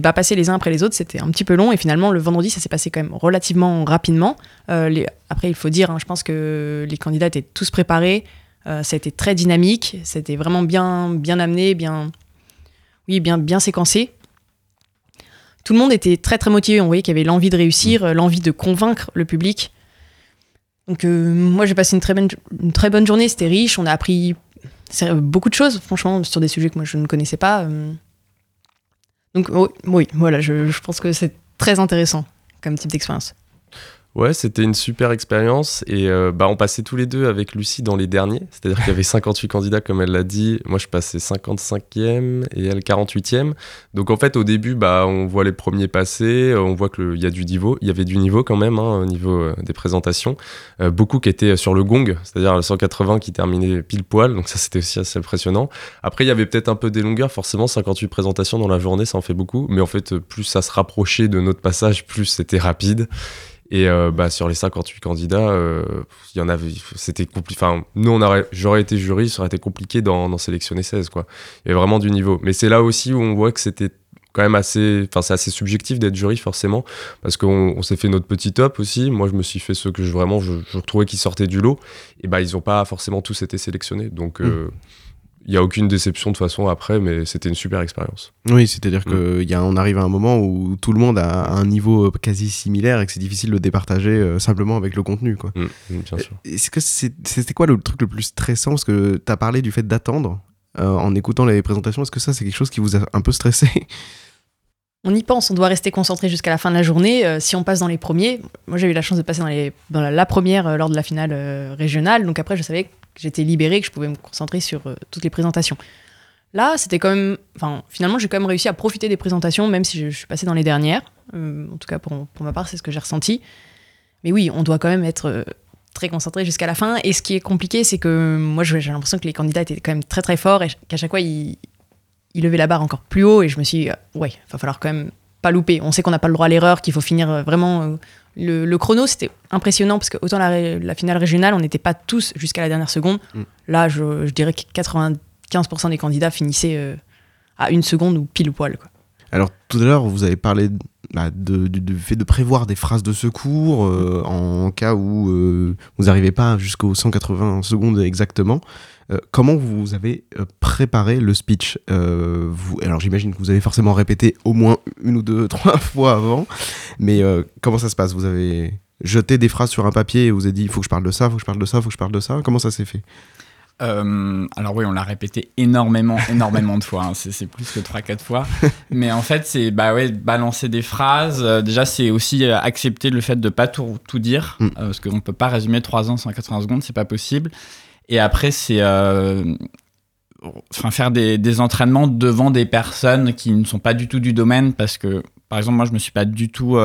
Et bah, passer les uns après les autres, c'était un petit peu long. Et finalement, le vendredi, ça s'est passé quand même relativement rapidement. Euh, Après, il faut dire, hein, je pense que les candidats étaient tous préparés. Euh, ça a été très dynamique. C'était vraiment bien, bien amené, bien, oui, bien, bien séquencé. Tout le monde était très, très motivé. On voyait qu'il y avait l'envie de réussir, euh, l'envie de convaincre le public. Donc moi j'ai passé une très bonne, une très bonne journée, c'était riche, on a appris beaucoup de choses franchement sur des sujets que moi je ne connaissais pas. Donc oui, oui, voilà, je, je pense que c'est très intéressant comme type d'expérience. Ouais, c'était une super expérience et euh, bah, on passait tous les deux avec Lucie dans les derniers, c'est-à-dire qu'il y avait 58 candidats comme elle l'a dit, moi je passais 55e et elle 48e. Donc en fait au début bah, on voit les premiers passer, euh, on voit qu'il y a du niveau, il y avait du niveau quand même hein, au niveau euh, des présentations, Euh, beaucoup qui étaient sur le gong, c'est-à-dire le 180 qui terminait pile poil, donc ça c'était aussi assez impressionnant. Après il y avait peut-être un peu des longueurs, forcément 58 présentations dans la journée ça en fait beaucoup, mais en fait plus ça se rapprochait de notre passage, plus c'était rapide. Et euh, bah, sur les 58 candidats, euh, il y en avait, c'était compliqué. Enfin, nous, on aurait, j'aurais été jury, ça aurait été compliqué d'en, sélectionner 16, quoi. Il y avait vraiment du niveau. Mais c'est là aussi où on voit que c'était quand même assez, enfin, c'est assez subjectif d'être jury, forcément, parce qu'on on s'est fait notre petit top aussi. Moi, je me suis fait ceux que je, vraiment, je, je trouvais qui sortaient du lot. Et bah, ils n'ont pas forcément tous été sélectionnés. Donc, euh, il y a aucune déception de toute façon après, mais c'était une super expérience. Oui, c'est-à-dire qu'on arrive à un moment où tout le monde a un niveau euh, quasi similaire et que c'est difficile de le départager euh, simplement avec le contenu. Quoi. Mm, bien sûr. Est-ce que c'est- c'était quoi le truc le plus stressant? Parce que tu as parlé du fait d'attendre euh, en écoutant les présentations. Est-ce que ça, c'est quelque chose qui vous a un peu stressé? On y pense, on doit rester concentré jusqu'à la fin de la journée. Euh, si on passe dans les premiers, moi j'ai eu la chance de passer dans, les, dans la, la première euh, lors de la finale euh, régionale, donc après je savais que j'étais libérée, que je pouvais me concentrer sur euh, toutes les présentations. Là, c'était quand même. Enfin, finalement, j'ai quand même réussi à profiter des présentations, même si je, suis passée dans les dernières. Euh, en tout cas, pour, pour ma part, c'est ce que j'ai ressenti. Mais oui, on doit quand même être euh, très concentré jusqu'à la fin. Et ce qui est compliqué, c'est que moi, j'ai l'impression que les candidats étaient quand même très très forts et qu'à chaque fois, ils, ils levaient la barre encore plus haut. Et je me suis dit, ouais, il va falloir quand même pas louper. On sait qu'on n'a pas le droit à l'erreur, qu'il faut finir vraiment. Le, le chrono, c'était impressionnant parce que autant la, ré- la finale régionale, on n'était pas tous jusqu'à la dernière seconde. Mm. Là, je, je dirais que 95% des candidats finissaient euh, à une seconde ou pile ou poil. Quoi. Alors tout à l'heure, vous avez parlé bah, fait de prévoir des phrases de secours euh, en cas où euh, vous n'arrivez pas jusqu'aux 180 secondes exactement. Euh, comment vous avez préparé le speech vous, Alors j'imagine que vous avez forcément répété au moins une ou deux, trois fois avant, mais comment ça se passe? Vous avez jeté des phrases sur un papier et vous avez dit il faut que je parle de ça, il faut que je parle de ça, il faut que je parle de ça? Comment ça s'est fait? Euh, alors oui, on l'a répété énormément, énormément de fois. hein. C'est plus que 3-4 fois. Mais en fait, c'est bah ouais, balancer des phrases. Euh, déjà, c'est aussi euh, accepter le fait de pas tout, tout dire. Mm. euh, parce qu'on peut pas résumer 3 ans en 180 secondes, c'est pas possible. Et après, c'est enfin, faire des, des entraînements devant des personnes qui ne sont pas du tout du domaine. Parce que, par exemple, moi, je me suis pas du tout...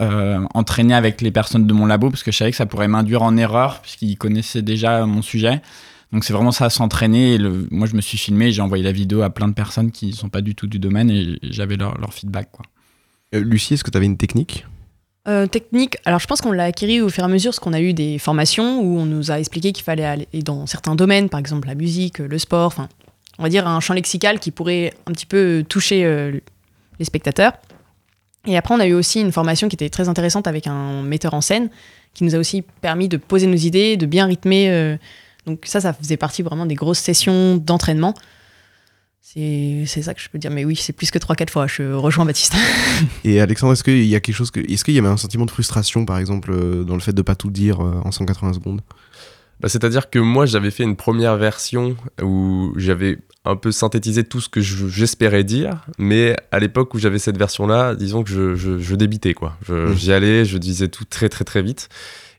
euh, entraîné avec les personnes de mon labo parce que je savais que ça pourrait m'induire en erreur puisqu'ils connaissaient déjà mon sujet. Donc c'est vraiment ça, s'entraîner. Moi, je me suis filmé, j'ai envoyé la vidéo à plein de personnes qui sont pas du tout du domaine et j'avais leur, leur feedback. Quoi. Euh, Lucie, est-ce que tu avais une technique? Euh, technique, alors je pense qu'on l'a acquis au fur et à mesure parce qu'on a eu des formations où on nous a expliqué qu'il fallait aller dans certains domaines, par exemple la musique, le sport, enfin, on va dire un champ lexical qui pourrait un petit peu toucher euh, les spectateurs. Et après, on a eu aussi une formation qui était très intéressante avec un metteur en scène qui nous a aussi permis de poser nos idées, de bien rythmer. Donc ça, ça faisait partie vraiment des grosses sessions d'entraînement. C'est c'est ça que je peux dire. Mais oui, c'est plus que 3-4 fois. Je rejoins Baptiste. Et Alexandre, est-ce qu'il y a quelque chose que, est-ce qu'il y avait un sentiment de frustration, par exemple, euh, dans le fait de pas tout dire euh, en 180 secondes? Bah, C'est-à-dire que moi, j'avais fait une première version où j'avais un peu synthétisé tout ce que je- j'espérais dire, mais à l'époque où j'avais cette version-là, disons que je, je, je débitais, quoi. Je- Mm. J'y allais, je disais tout très très très vite.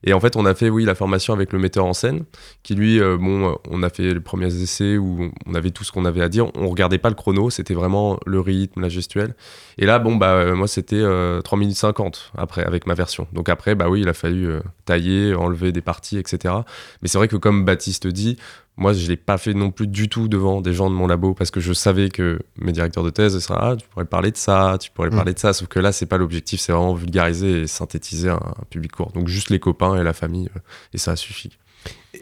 Et en fait, on a fait, oui, la formation avec le metteur en scène, qui lui, euh, bon, euh, on a fait les premiers essais où on avait tout ce qu'on avait à dire. On regardait pas le chrono, c'était vraiment le rythme, la gestuelle. Et là, bon, bah, euh, moi, c'était euh, 3 minutes 50 après, avec ma version. Donc après, bah oui, il a fallu tailler, enlever des parties, etc. Mais c'est vrai que comme Baptiste dit, moi, je l'ai pas fait non plus du tout devant des gens de mon labo parce que je savais que mes directeurs de thèse seraient ah, tu pourrais parler de ça, tu pourrais Mm. parler de ça. Sauf que là, c'est pas l'objectif, c'est vraiment vulgariser et synthétiser un, un public court. Donc juste les copains et la famille, euh, et ça suffit.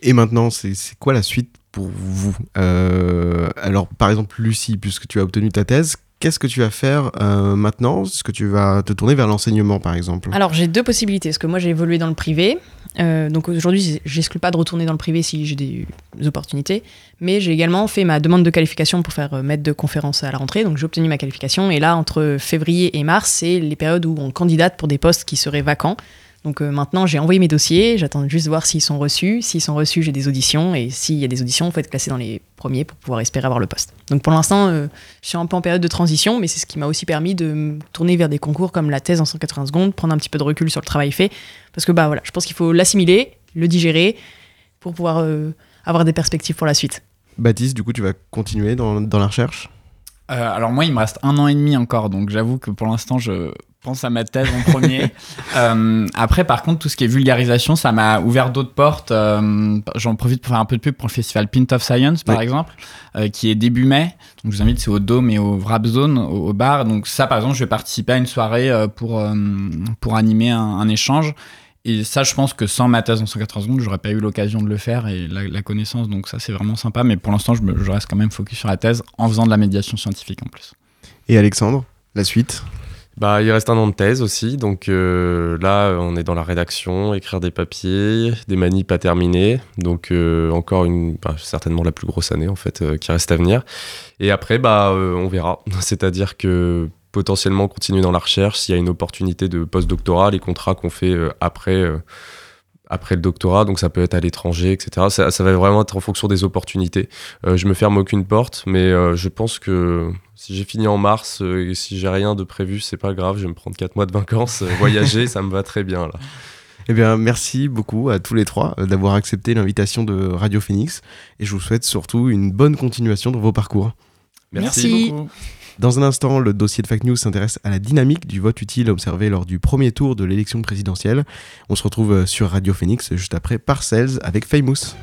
Et maintenant, c'est c'est quoi la suite pour vous? Euh, Alors, par exemple, Lucie, puisque tu as obtenu ta thèse, qu'est-ce que tu vas faire euh, maintenant? Est-ce que tu vas te tourner vers l'enseignement, par exemple? Alors j'ai deux possibilités, parce que moi j'ai évolué dans le privé, Euh, donc aujourd'hui j'exclus pas de retourner dans le privé si j'ai des opportunités, mais j'ai également fait ma demande de qualification pour faire euh, maître de conférence à la rentrée, donc j'ai obtenu ma qualification, et là entre février et mars c'est les périodes où on candidate pour des postes qui seraient vacants. Donc euh, maintenant j'ai envoyé mes dossiers, j'attends juste de voir s'ils sont reçus, s'ils sont reçus j'ai des auditions, et s'il y a des auditions il faut être classé dans les premiers pour pouvoir espérer avoir le poste. Donc pour l'instant euh, je suis un peu en période de transition, mais c'est ce qui m'a aussi permis de me tourner vers des concours comme la thèse en 180 secondes, prendre un petit peu de recul sur le travail fait, parce que bah voilà, je pense qu'il faut l'assimiler, le digérer, pour pouvoir euh, avoir des perspectives pour la suite. Baptiste, du coup, tu vas continuer dans, dans la recherche? Euh, alors moi, il me reste un an et demi encore, donc j'avoue que pour l'instant, je pense à ma thèse en premier. Euh, après, par contre, tout ce qui est vulgarisation, ça m'a ouvert d'autres portes. Euh, J'en profite pour faire un peu de pub pour le festival Pint of Science, par Oui. exemple, exemple, qui est début mai. Donc je vous invite, c'est au Dôme et au Wrap Zone, au, au bar. Donc ça, par exemple, je vais participer à une soirée euh, pour, euh, pour animer un, un échange. Et ça, je pense que sans ma thèse en 180 secondes, j'aurais pas eu l'occasion de le faire et la, la connaissance. Donc ça, c'est vraiment sympa. Mais pour l'instant, je, je reste quand même focus sur la thèse en faisant de la médiation scientifique en plus. Et Alexandre, la suite? Bah, il reste un an de thèse aussi, donc euh, là, on est dans la rédaction, écrire des papiers, des manies pas terminées, donc euh, encore une, bah, certainement la plus grosse année en fait euh, qui reste à venir. Et après, bah, euh, on verra. C'est-à-dire que potentiellement continuer dans la recherche s'il y a une opportunité de post-doctorat, les contrats qu'on fait euh, après. Après le doctorat, donc ça peut être à l'étranger, etc. Ça, ça va vraiment être en fonction des opportunités. Euh, je me ferme aucune porte, mais euh, je pense que si j'ai fini en mars euh, et si j'ai rien de prévu, c'est pas grave, je vais me prendre 4 mois de vacances, euh, voyager, ça me va très bien là. Eh bien, merci beaucoup à tous les trois euh, d'avoir accepté l'invitation de Radio Phoenix et je vous souhaite surtout une bonne continuation dans vos parcours. Merci. beaucoup. Dans un instant, le dossier de Fake News s'intéresse à la dynamique du vote utile observé lors du premier tour de l'élection présidentielle. On se retrouve euh, sur Radio Phoenix juste après Parcells avec Famous.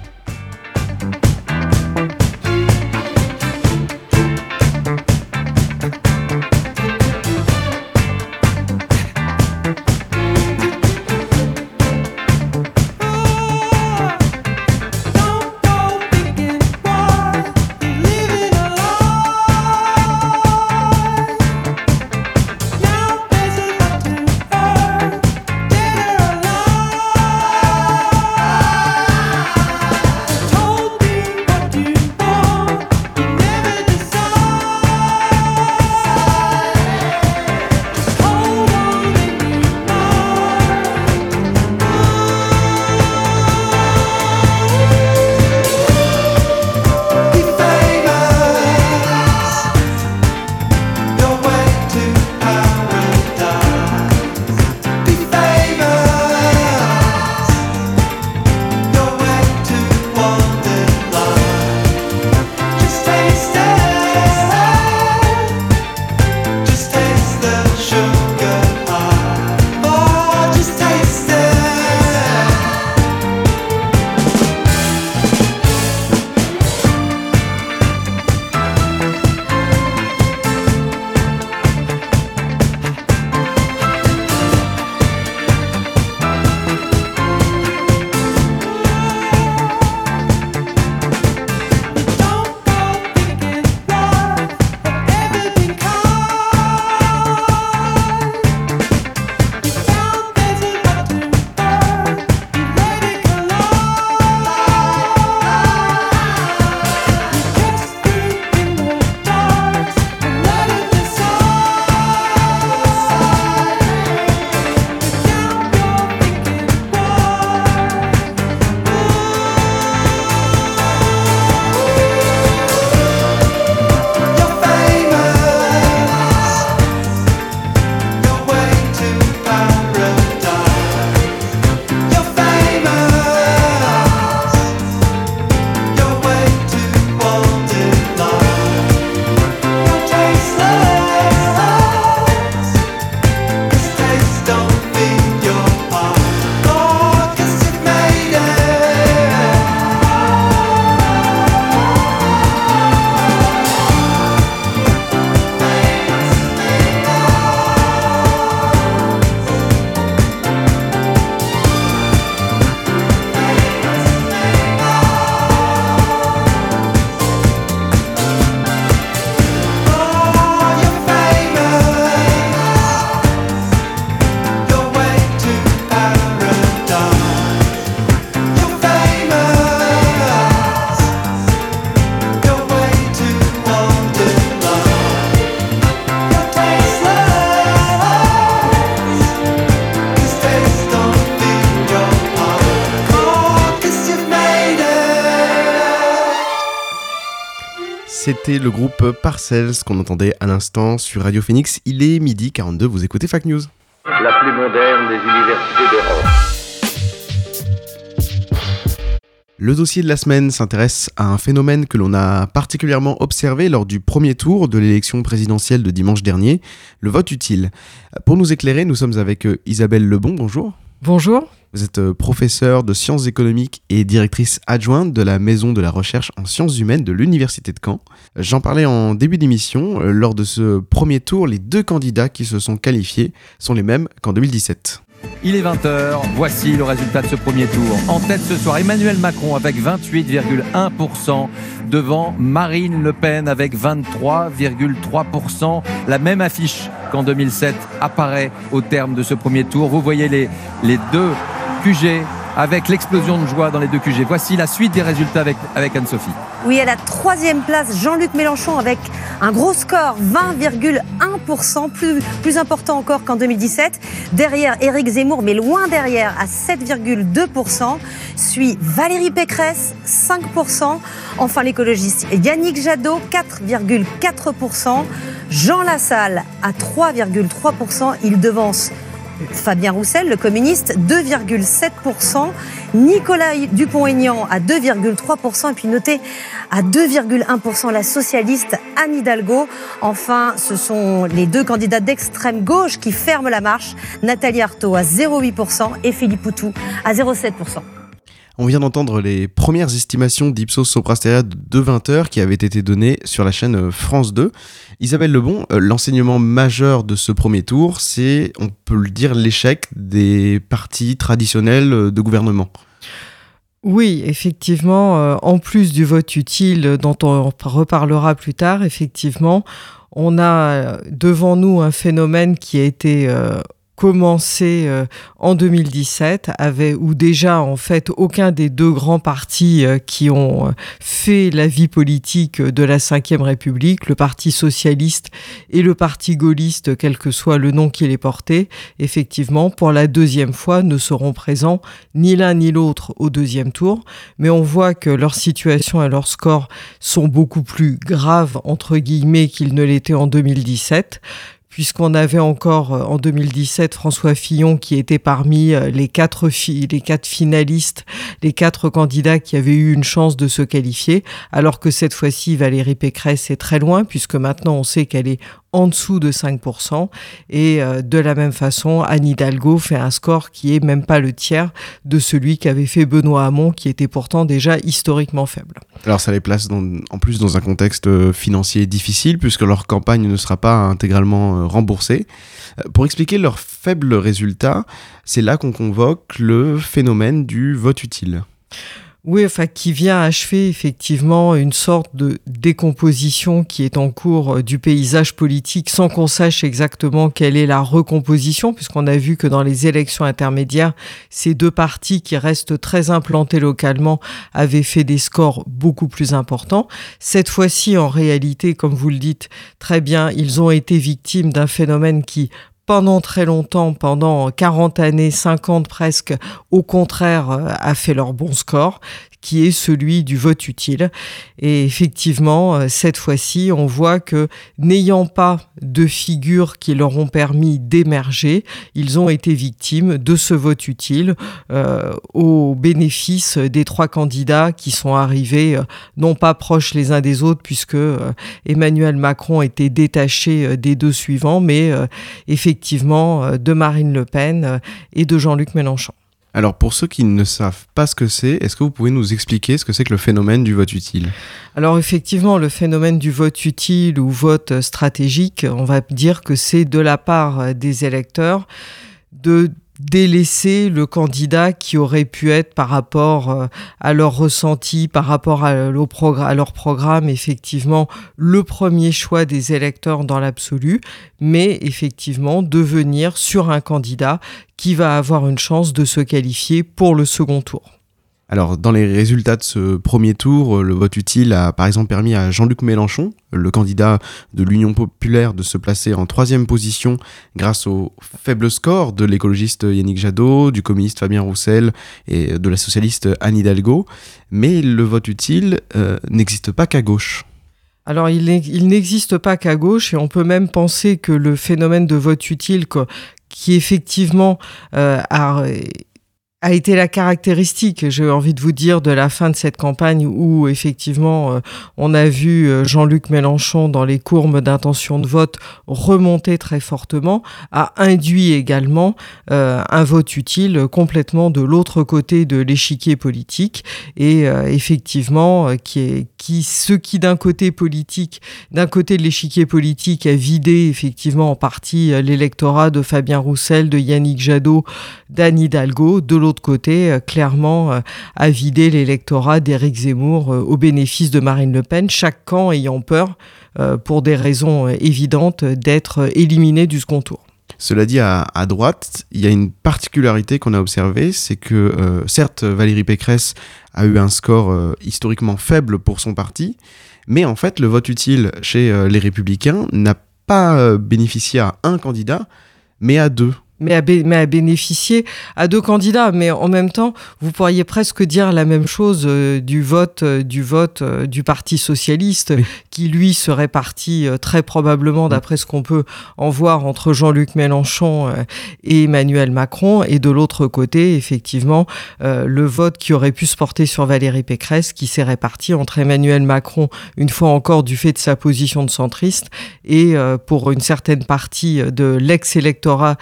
C'était le groupe Parcells qu'on entendait à l'instant sur Radio Phoenix. Il est midi 42, vous écoutez Fact News. La plus moderne des universités d'Europe. Le dossier de la semaine s'intéresse à un phénomène que l'on a particulièrement observé lors du premier tour de l'élection présidentielle de dimanche dernier, le vote utile. Pour nous éclairer, nous sommes avec euh, Isabelle Lebon, bonjour. Bonjour. Vous êtes euh, professeure de sciences économiques et directrice adjointe de la Maison de la recherche en sciences humaines de l'Université de Caen. J'en parlais en début d'émission, euh, lors de ce premier tour, les deux candidats qui se sont qualifiés sont les mêmes qu'en 2017. Il est 20h, voici le résultat de ce premier tour. En tête ce soir, Emmanuel Macron avec 28,1%, devant Marine Le Pen avec 23,3%. La même affiche qu'en 2007 apparaît au terme de ce premier tour. Vous voyez les, les deux QG avec l'explosion de joie dans les deux QG. Voici la suite des résultats avec, Anne-Sophie. Oui, à la troisième place, Jean-Luc Mélenchon avec un gros score, 20,1%, plus, plus important encore qu'en 2017. Derrière, Éric Zemmour, mais loin derrière, à 7,2%. Suit Valérie Pécresse, 5%. Enfin, l'écologiste Yannick Jadot, 4,4%. Jean Lassalle, à 3,3%. Il devance Fabien Roussel, le communiste, 2,7%. Nicolas Dupont-Aignan à 2,3%. Et puis notez à 2,1% la socialiste Anne Hidalgo. Enfin, ce sont les deux candidats d'extrême gauche qui ferment la marche. Nathalie Arthaud à 0,8% et Philippe Poutou à 0,7%. On vient d'entendre les premières estimations d'Ipsos Soprasteria de 20h qui avaient été données sur la chaîne France 2. Isabelle Lebon, euh, l'enseignement majeur de ce premier tour, c'est, on peut le dire, l'échec des partis traditionnels euh, de gouvernement. Oui, effectivement, euh, en plus du vote utile dont on reparlera plus tard, effectivement, on a devant nous un phénomène qui a été euh, commencé euh, en 2017 avait où déjà en fait aucun des deux grands partis euh, qui ont euh, fait la vie politique de la Ve République, le Parti socialiste et le Parti gaulliste, quel que soit le nom qu'il ait porté, effectivement pour la deuxième fois ne seront présents ni l'un ni l'autre au deuxième tour, mais on voit que leur situation et leur score sont beaucoup plus graves entre guillemets qu'ils ne l'étaient en 2017 puisqu'on avait encore euh, en 2017 François Fillon qui était parmi euh, les quatre, les quatre finalistes, les quatre candidats qui avaient eu une chance de se qualifier, alors que cette fois-ci Valérie Pécresse est très loin, puisque maintenant on sait qu'elle est en dessous de 5%. Et euh, de la même façon, Anne Hidalgo fait un score qui est même pas le tiers de celui qu'avait fait Benoît Hamon, qui était pourtant déjà historiquement faible. Alors ça les place en plus dans un contexte euh, financier difficile, puisque leur campagne ne sera pas intégralement euh, remboursée. Pour expliquer leurs faibles résultats, c'est là qu'on convoque le phénomène du vote utile. Oui, enfin, qui vient achever effectivement une sorte de décomposition qui est en cours euh, du paysage politique sans qu'on sache exactement quelle est la recomposition, puisqu'on a vu que dans les élections intermédiaires, ces deux partis qui restent très implantés localement avaient fait des scores beaucoup plus importants. Cette fois-ci, en réalité, comme vous le dites très bien, ils ont été victimes d'un phénomène qui pendant très longtemps, pendant 40 années, 50 presque, au contraire, euh, a fait leur bon score, qui est celui du vote utile. Et effectivement, euh, cette fois-ci, on voit que n'ayant pas de figures qui leur ont permis d'émerger, ils ont été victimes de ce vote utile euh, au bénéfice des trois candidats qui sont arrivés, euh, non pas proches les uns des autres, puisque Emmanuel Macron était détaché des deux suivants, mais effectivement de Marine Le Pen et de Jean-Luc Mélenchon. Alors pour ceux qui ne savent pas ce que c'est, est-ce que vous pouvez nous expliquer ce que c'est que le phénomène du vote utile? Alors effectivement, le phénomène du vote utile ou vote stratégique, on va dire que c'est de la part des électeurs de délaisser le candidat qui aurait pu être par rapport euh, à leur ressenti, par rapport à, leur programme, effectivement, le premier choix des électeurs dans l'absolu, mais effectivement de venir sur un candidat qui va avoir une chance de se qualifier pour le second tour. Alors, dans les résultats de ce premier tour, euh, le vote utile a par exemple permis à Jean-Luc Mélenchon, le candidat de l'Union populaire, de se placer en troisième position grâce au faible score de l'écologiste Yannick Jadot, du communiste Fabien Roussel et de la socialiste Anne Hidalgo. Mais le vote utile euh, n'existe pas qu'à gauche. alors, il n'existe pas qu'à gauche, et on peut même penser que le phénomène de vote utile, qui effectivement euh, a a été la caractéristique, j'ai envie de vous dire, de la fin de cette campagne où effectivement euh, on a vu euh, Jean-Luc Mélenchon dans les courbes d'intention de vote remonter très fortement, a induit également euh, un vote utile complètement de l'autre côté de l'échiquier politique et effectivement qui est qui ce qui d'un côté politique, d'un côté de l'échiquier politique a vidé effectivement en partie l'électorat de Fabien Roussel, de Yannick Jadot, d'Anne Hidalgo, de l'autre côté, euh, clairement, euh, a vidé l'électorat d'Éric Zemmour euh, au bénéfice de Marine Le Pen, chaque camp ayant peur, pour des raisons évidentes, d'être éliminé du second tour. Cela dit, à, droite, il y a une particularité qu'on a observée, c'est que certes, Valérie Pécresse a eu un score historiquement faible pour son parti, mais en fait, le vote utile chez les républicains n'a pas bénéficié à un candidat, mais à deux mais à, bénéficier à deux candidats. Mais en même temps, vous pourriez presque dire la même chose euh, du vote, euh, du vote euh, du Parti socialiste, qui lui serait parti très probablement, d'après ce qu'on peut en voir, entre Jean-Luc Mélenchon et Emmanuel Macron. Et de l'autre côté, effectivement, le vote qui aurait pu se porter sur Valérie Pécresse, qui s'est réparti entre Emmanuel Macron, une fois encore du fait de sa position de centriste, et pour une certaine partie de l'ex-électorat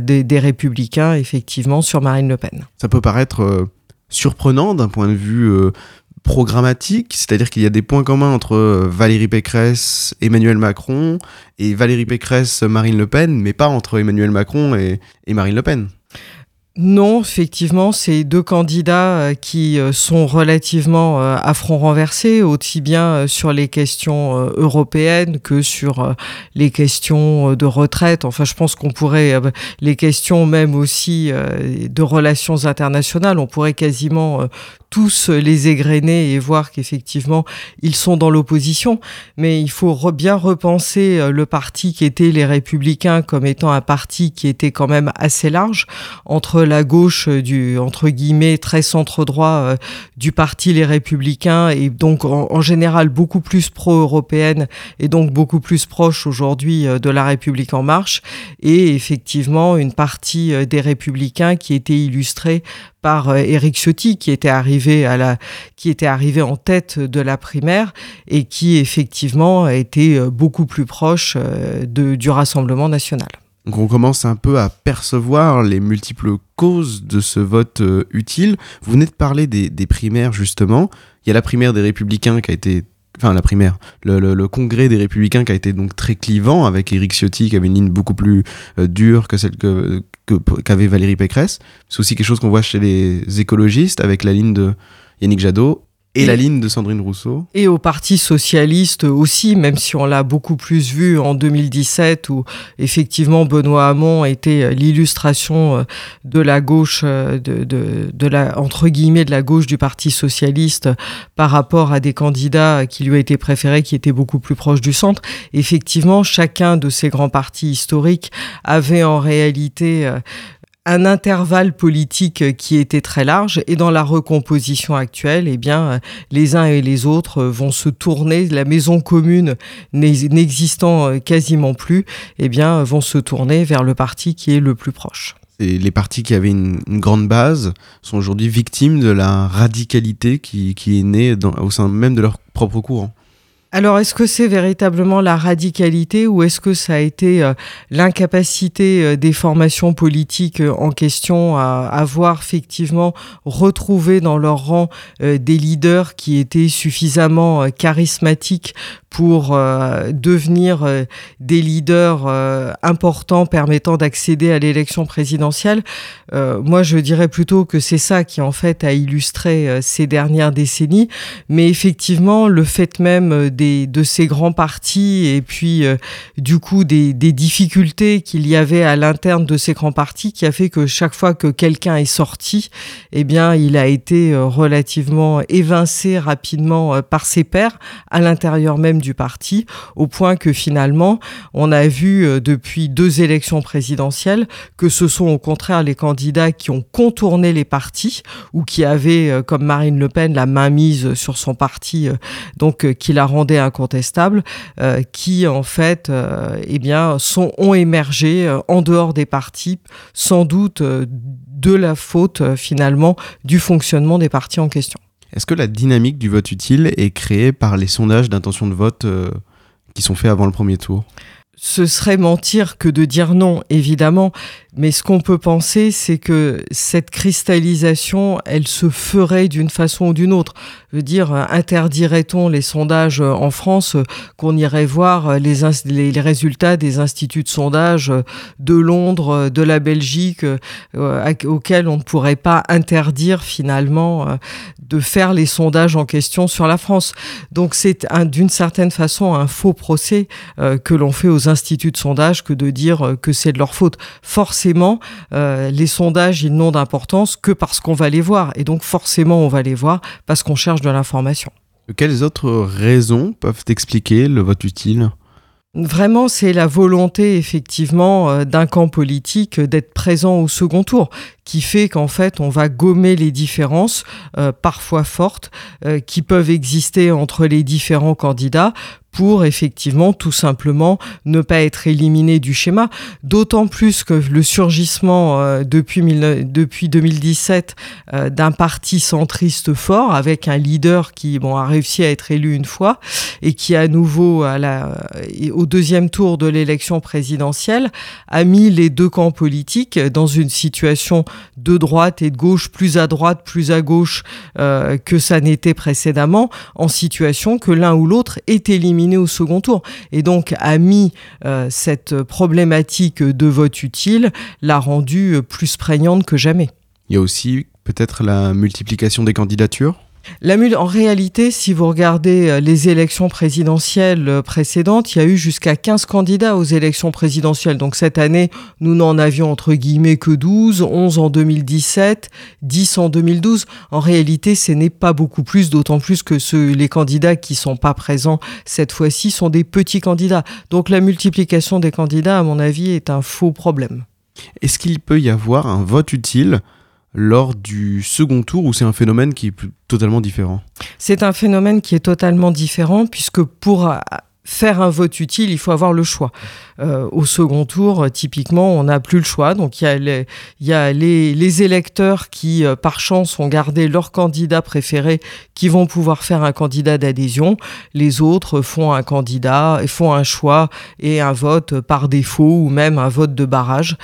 des, républicains, effectivement, sur Marine Le Pen. Ça peut paraître euh, surprenant d'un point de vue euh, programmatique, c'est-à-dire qu'il y a des points communs entre euh, Valérie Pécresse, Emmanuel Macron, et Valérie Pécresse, Marine Le Pen, mais pas entre Emmanuel Macron et Marine Le Pen. Non, effectivement, c'est deux candidats euh, qui euh, sont relativement euh, à front renversé, aussi bien sur les questions européennes que sur les questions de retraite. Enfin, je pense qu'on pourrait, les questions même aussi de relations internationales, on pourrait quasiment tous les égrener et voir qu'effectivement ils sont dans l'opposition. Mais il faut bien repenser le parti qui était les Républicains comme étant un parti qui était quand même assez large entre la gauche euh, du entre guillemets très centre droit euh, du parti Les Républicains et donc en, général beaucoup plus pro-européenne et donc beaucoup plus proche aujourd'hui euh, de la République en marche et effectivement une partie des Républicains qui était illustrée par Éric Ciotti qui était arrivé à la qui était arrivé en tête de la primaire et qui effectivement était beaucoup plus proche de, du Rassemblement national. Donc on commence un peu à percevoir les multiples causes de ce vote euh, utile. Vous venez de parler des, primaires justement. Il y a la primaire des républicains qui a été enfin la primaire, le, congrès des républicains qui a été donc très clivant avec Éric Ciotti qui avait une ligne beaucoup plus euh, dure que celle que qu'avait Valérie Pécresse. C'est aussi quelque chose qu'on voit chez les écologistes avec la ligne de Yannick Jadot et, la ligne de Sandrine Rousseau. Et au Parti socialiste aussi, même si on l'a beaucoup plus vu en 2017, où effectivement Benoît Hamon était l'illustration euh, de la gauche, euh, de, de, de, la, entre guillemets, de la gauche du Parti socialiste par rapport à des candidats qui lui étaient préférés, qui étaient beaucoup plus proches du centre. Effectivement, chacun de ces grands partis historiques avait en réalité euh, un intervalle politique qui était très large et dans la recomposition actuelle, eh bien, les uns et les autres vont se tourner, la maison commune n'existant quasiment plus, eh bien, vont se tourner vers le parti qui est le plus proche. Et les partis qui avaient une, grande base sont aujourd'hui victimes de la radicalité qui, est née au sein même de leur propre courant. Alors, est-ce que c'est véritablement la radicalité ou est-ce que ça a été euh, l'incapacité euh, des formations politiques euh, en question à avoir effectivement retrouvé dans leur rang des leaders qui étaient suffisamment charismatiques pour devenir des leaders importants permettant d'accéder à l'élection présidentielle? Moi, je dirais plutôt que c'est ça qui en fait a illustré ces dernières décennies. Mais effectivement, le fait même de ces grands partis et puis euh, du coup des, difficultés qu'il y avait à l'interne de ces grands partis qui a fait que chaque fois que quelqu'un est sorti, eh bien il a été euh, relativement évincé rapidement euh, par ses pairs à l'intérieur même du parti, au point que finalement on a vu depuis deux élections présidentielles que ce sont au contraire les candidats qui ont contourné les partis ou qui avaient comme Marine Le Pen la main mise sur son parti, donc qui la rendait demandé incontestable, euh, qui en fait, euh, eh bien, sont, ont émergé euh, en dehors des partis, sans doute de la faute finalement du fonctionnement des partis en question. Est-ce que la dynamique du vote utile est créée par les sondages d'intention de vote qui sont faits avant le premier tour? Ce serait mentir que de dire non, évidemment, mais ce qu'on peut penser, c'est que cette cristallisation, elle se ferait d'une façon ou d'une autre. Je veux dire, interdirait-on les sondages euh, en France, euh, qu'on irait voir euh, les, résultats des instituts de sondage de Londres, de la Belgique, auxquels on ne pourrait pas interdire finalement de faire les sondages en question sur la France. Donc c'est un- d'une certaine façon un faux procès que l'on fait aux instituts de sondage que de dire que c'est de leur faute. Forcément, euh, les sondages, ils n'ont d'importance que parce qu'on va les voir. Et donc forcément, on va les voir parce qu'on cherche de l'information. Quelles autres raisons peuvent expliquer le vote utile? Vraiment, c'est la volonté, effectivement, euh, d'un camp politique d'être présent au second tour, qui fait qu'en fait, on va gommer les différences, euh, parfois fortes, euh, qui peuvent exister entre les différents candidats pour effectivement tout simplement ne pas être éliminé du schéma. D'autant plus que le surgissement euh, depuis, mille- depuis 2017 euh, d'un parti centriste fort avec un leader qui bon, a réussi à être élu une fois et qui à nouveau à la, au deuxième tour de l'élection présidentielle a mis les deux camps politiques dans une situation de droite et de gauche, plus à droite, plus à gauche euh, que ça n'était précédemment, en situation que l'un ou l'autre est éliminé au second tour. Et donc a mis euh, cette problématique de vote utile, l'a rendue euh, plus prégnante que jamais. Il y a aussi peut-être la multiplication des candidatures? La mul- en réalité, si vous regardez euh, les élections présidentielles euh, précédentes, il y a eu jusqu'à 15 candidats aux élections présidentielles. Donc cette année, nous n'en avions entre guillemets que 12, 11 en 2017, 10 en 2012. En réalité, ce n'est pas beaucoup plus, d'autant plus que ceux, les candidats qui sont pas présents cette fois-ci sont des petits candidats. Donc la multiplication des candidats, à mon avis, est un faux problème. Est-ce qu'il peut y avoir un vote utile lors du second tour ou c'est un phénomène qui est totalement différent? C'est un phénomène qui est totalement différent puisque pour faire un vote utile, il faut avoir le choix. Euh, au second tour, euh, typiquement, on n'a plus le choix. Donc il y a les, y a les, les électeurs qui, euh, par chance, ont gardé leur candidat préféré, qui vont pouvoir faire un candidat d'adhésion. Les autres font un candidat, font un choix et un vote par défaut ou même un vote de barrage.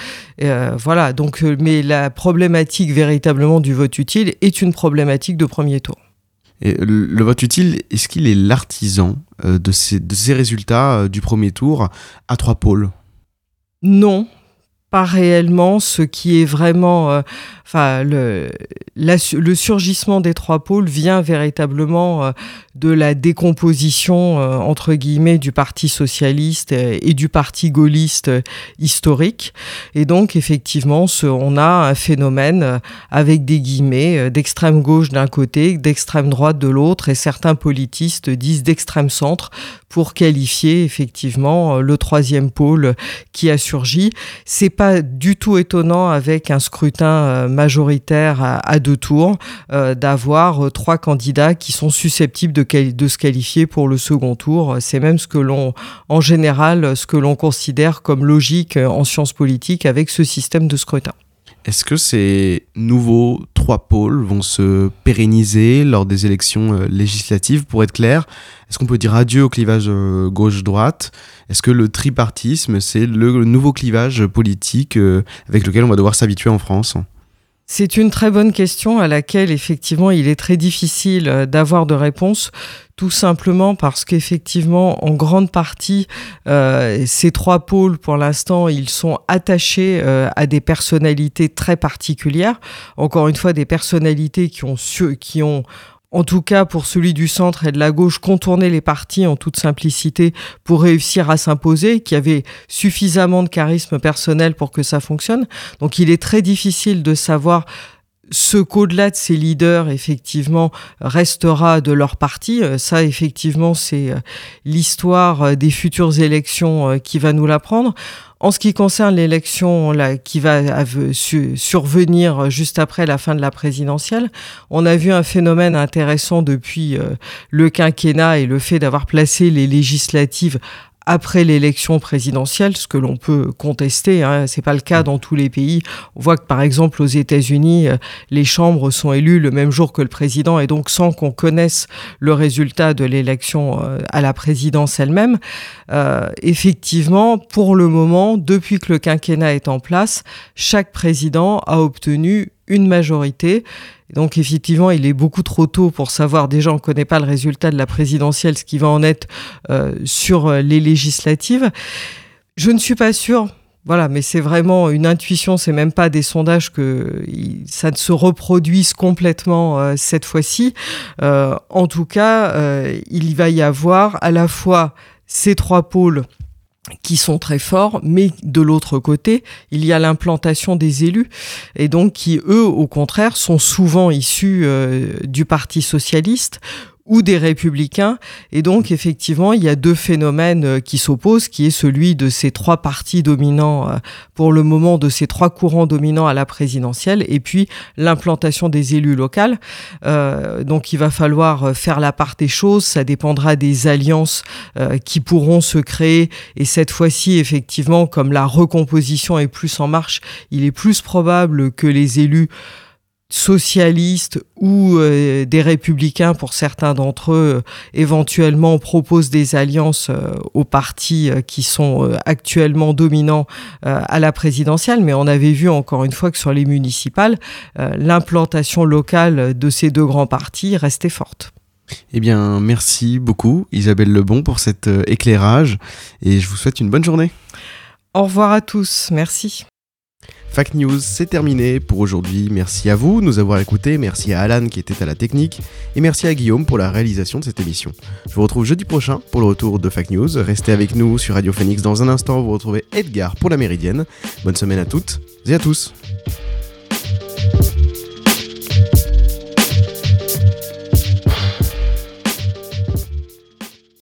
Euh, voilà. Donc, euh, mais la problématique véritablement du vote utile est une problématique de premier tour. Le vote utile, est-ce qu'il est l'artisan euh, de, ces, de ces résultats euh, du premier tour à trois pôles? Non, réellement. Ce qui est vraiment, euh, le, le surgissement des trois pôles vient véritablement euh, de la décomposition euh, entre guillemets du Parti socialiste et du Parti gaulliste historique. Et donc, effectivement, on a un phénomène avec des guillemets d'extrême gauche d'un côté, d'extrême droite de l'autre, et certains politistes disent d'extrême centre pour qualifier effectivement le troisième pôle qui a surgi. C'est pas du tout étonnant avec un scrutin euh, majoritaire à, deux tours euh, d'avoir euh, trois candidats qui sont susceptibles de, se qualifier pour le second tour. C'est même ce que l'on, en général, ce que l'on considère comme logique en sciences politiques avec ce système de scrutin. Est-ce que ces nouveaux trois pôles vont se pérenniser lors des élections euh, législatives Pour être clair, est-ce qu'on peut dire adieu au clivage euh, gauche-droite? Est-ce que le tripartisme, c'est le nouveau clivage politique euh, avec lequel on va devoir s'habituer en France? C'est une très bonne question à laquelle effectivement il est très difficile euh, d'avoir de réponse, tout simplement parce qu'effectivement en grande partie euh, ces trois pôles pour l'instant ils sont attachés euh, à des personnalités très particulières. Encore une fois des personnalités qui ont qui ont en tout cas pour celui du centre et de la gauche, contourner les partis en toute simplicité pour réussir à s'imposer, qui avait suffisamment de charisme personnel pour que ça fonctionne. Donc il est très difficile de savoir ce qu'au-delà de ces leaders, effectivement, restera de leur parti. Euh, Ça, effectivement, c'est euh, l'histoire euh, des futures élections qui va nous l'apprendre. En ce qui concerne l'élection qui va survenir juste après la fin de la présidentielle, on a vu un phénomène intéressant depuis le quinquennat et le fait d'avoir placé les législatives après l'élection présidentielle, ce que l'on peut contester. Hein, c'est pas le cas dans tous les pays. On voit que par exemple aux États-Unis, euh, les chambres sont élues le même jour que le président et donc sans qu'on connaisse le résultat de l'élection euh, à la présidence elle-même. Euh, effectivement, pour le moment, depuis que le quinquennat est en place, chaque président a obtenu une majorité. Donc effectivement, il est beaucoup trop tôt pour savoir, déjà on ne connaît pas le résultat de la présidentielle, ce qui va en être euh, sur euh, les législatives. Je ne suis pas sûre, voilà, mais c'est vraiment une intuition, c'est même pas des sondages que ça ne se reproduise complètement euh, cette fois-ci. en tout cas, il va y avoir à la fois ces trois pôles qui sont très forts, mais de l'autre côté, il y a l'implantation des élus, et donc qui, eux, au contraire, sont souvent issus euh, du Parti socialiste ou des républicains. Et donc, effectivement, il y a deux phénomènes euh, qui s'opposent, qui est celui de ces trois partis dominants, euh, pour le moment, de ces trois courants dominants à la présidentielle, et puis l'implantation des élus locaux. Euh, donc, il va falloir faire la part des choses. Ça dépendra des alliances qui pourront se créer. Et cette fois-ci, effectivement, comme la recomposition est plus en marche, il est plus probable que les élus socialistes ou euh, des républicains pour certains d'entre eux euh, éventuellement proposent des alliances euh, aux partis qui sont actuellement dominants à la présidentielle mais on avait vu encore une fois que sur les municipales l'implantation locale de ces deux grands partis restait forte. Eh bien, merci beaucoup Isabelle Lebon pour cet éclairage et je vous souhaite une bonne journée. Au revoir à tous, merci. Fact News, c'est terminé pour aujourd'hui. Merci à vous de nous avoir écoutés, merci à Alan qui était à la technique, et merci à Guillaume pour la réalisation de cette émission. Je vous retrouve jeudi prochain pour le retour de Fact News. Restez avec nous sur Radio Phoenix dans un instant, vous retrouvez Edgar pour la Méridienne. Bonne semaine à toutes et à tous.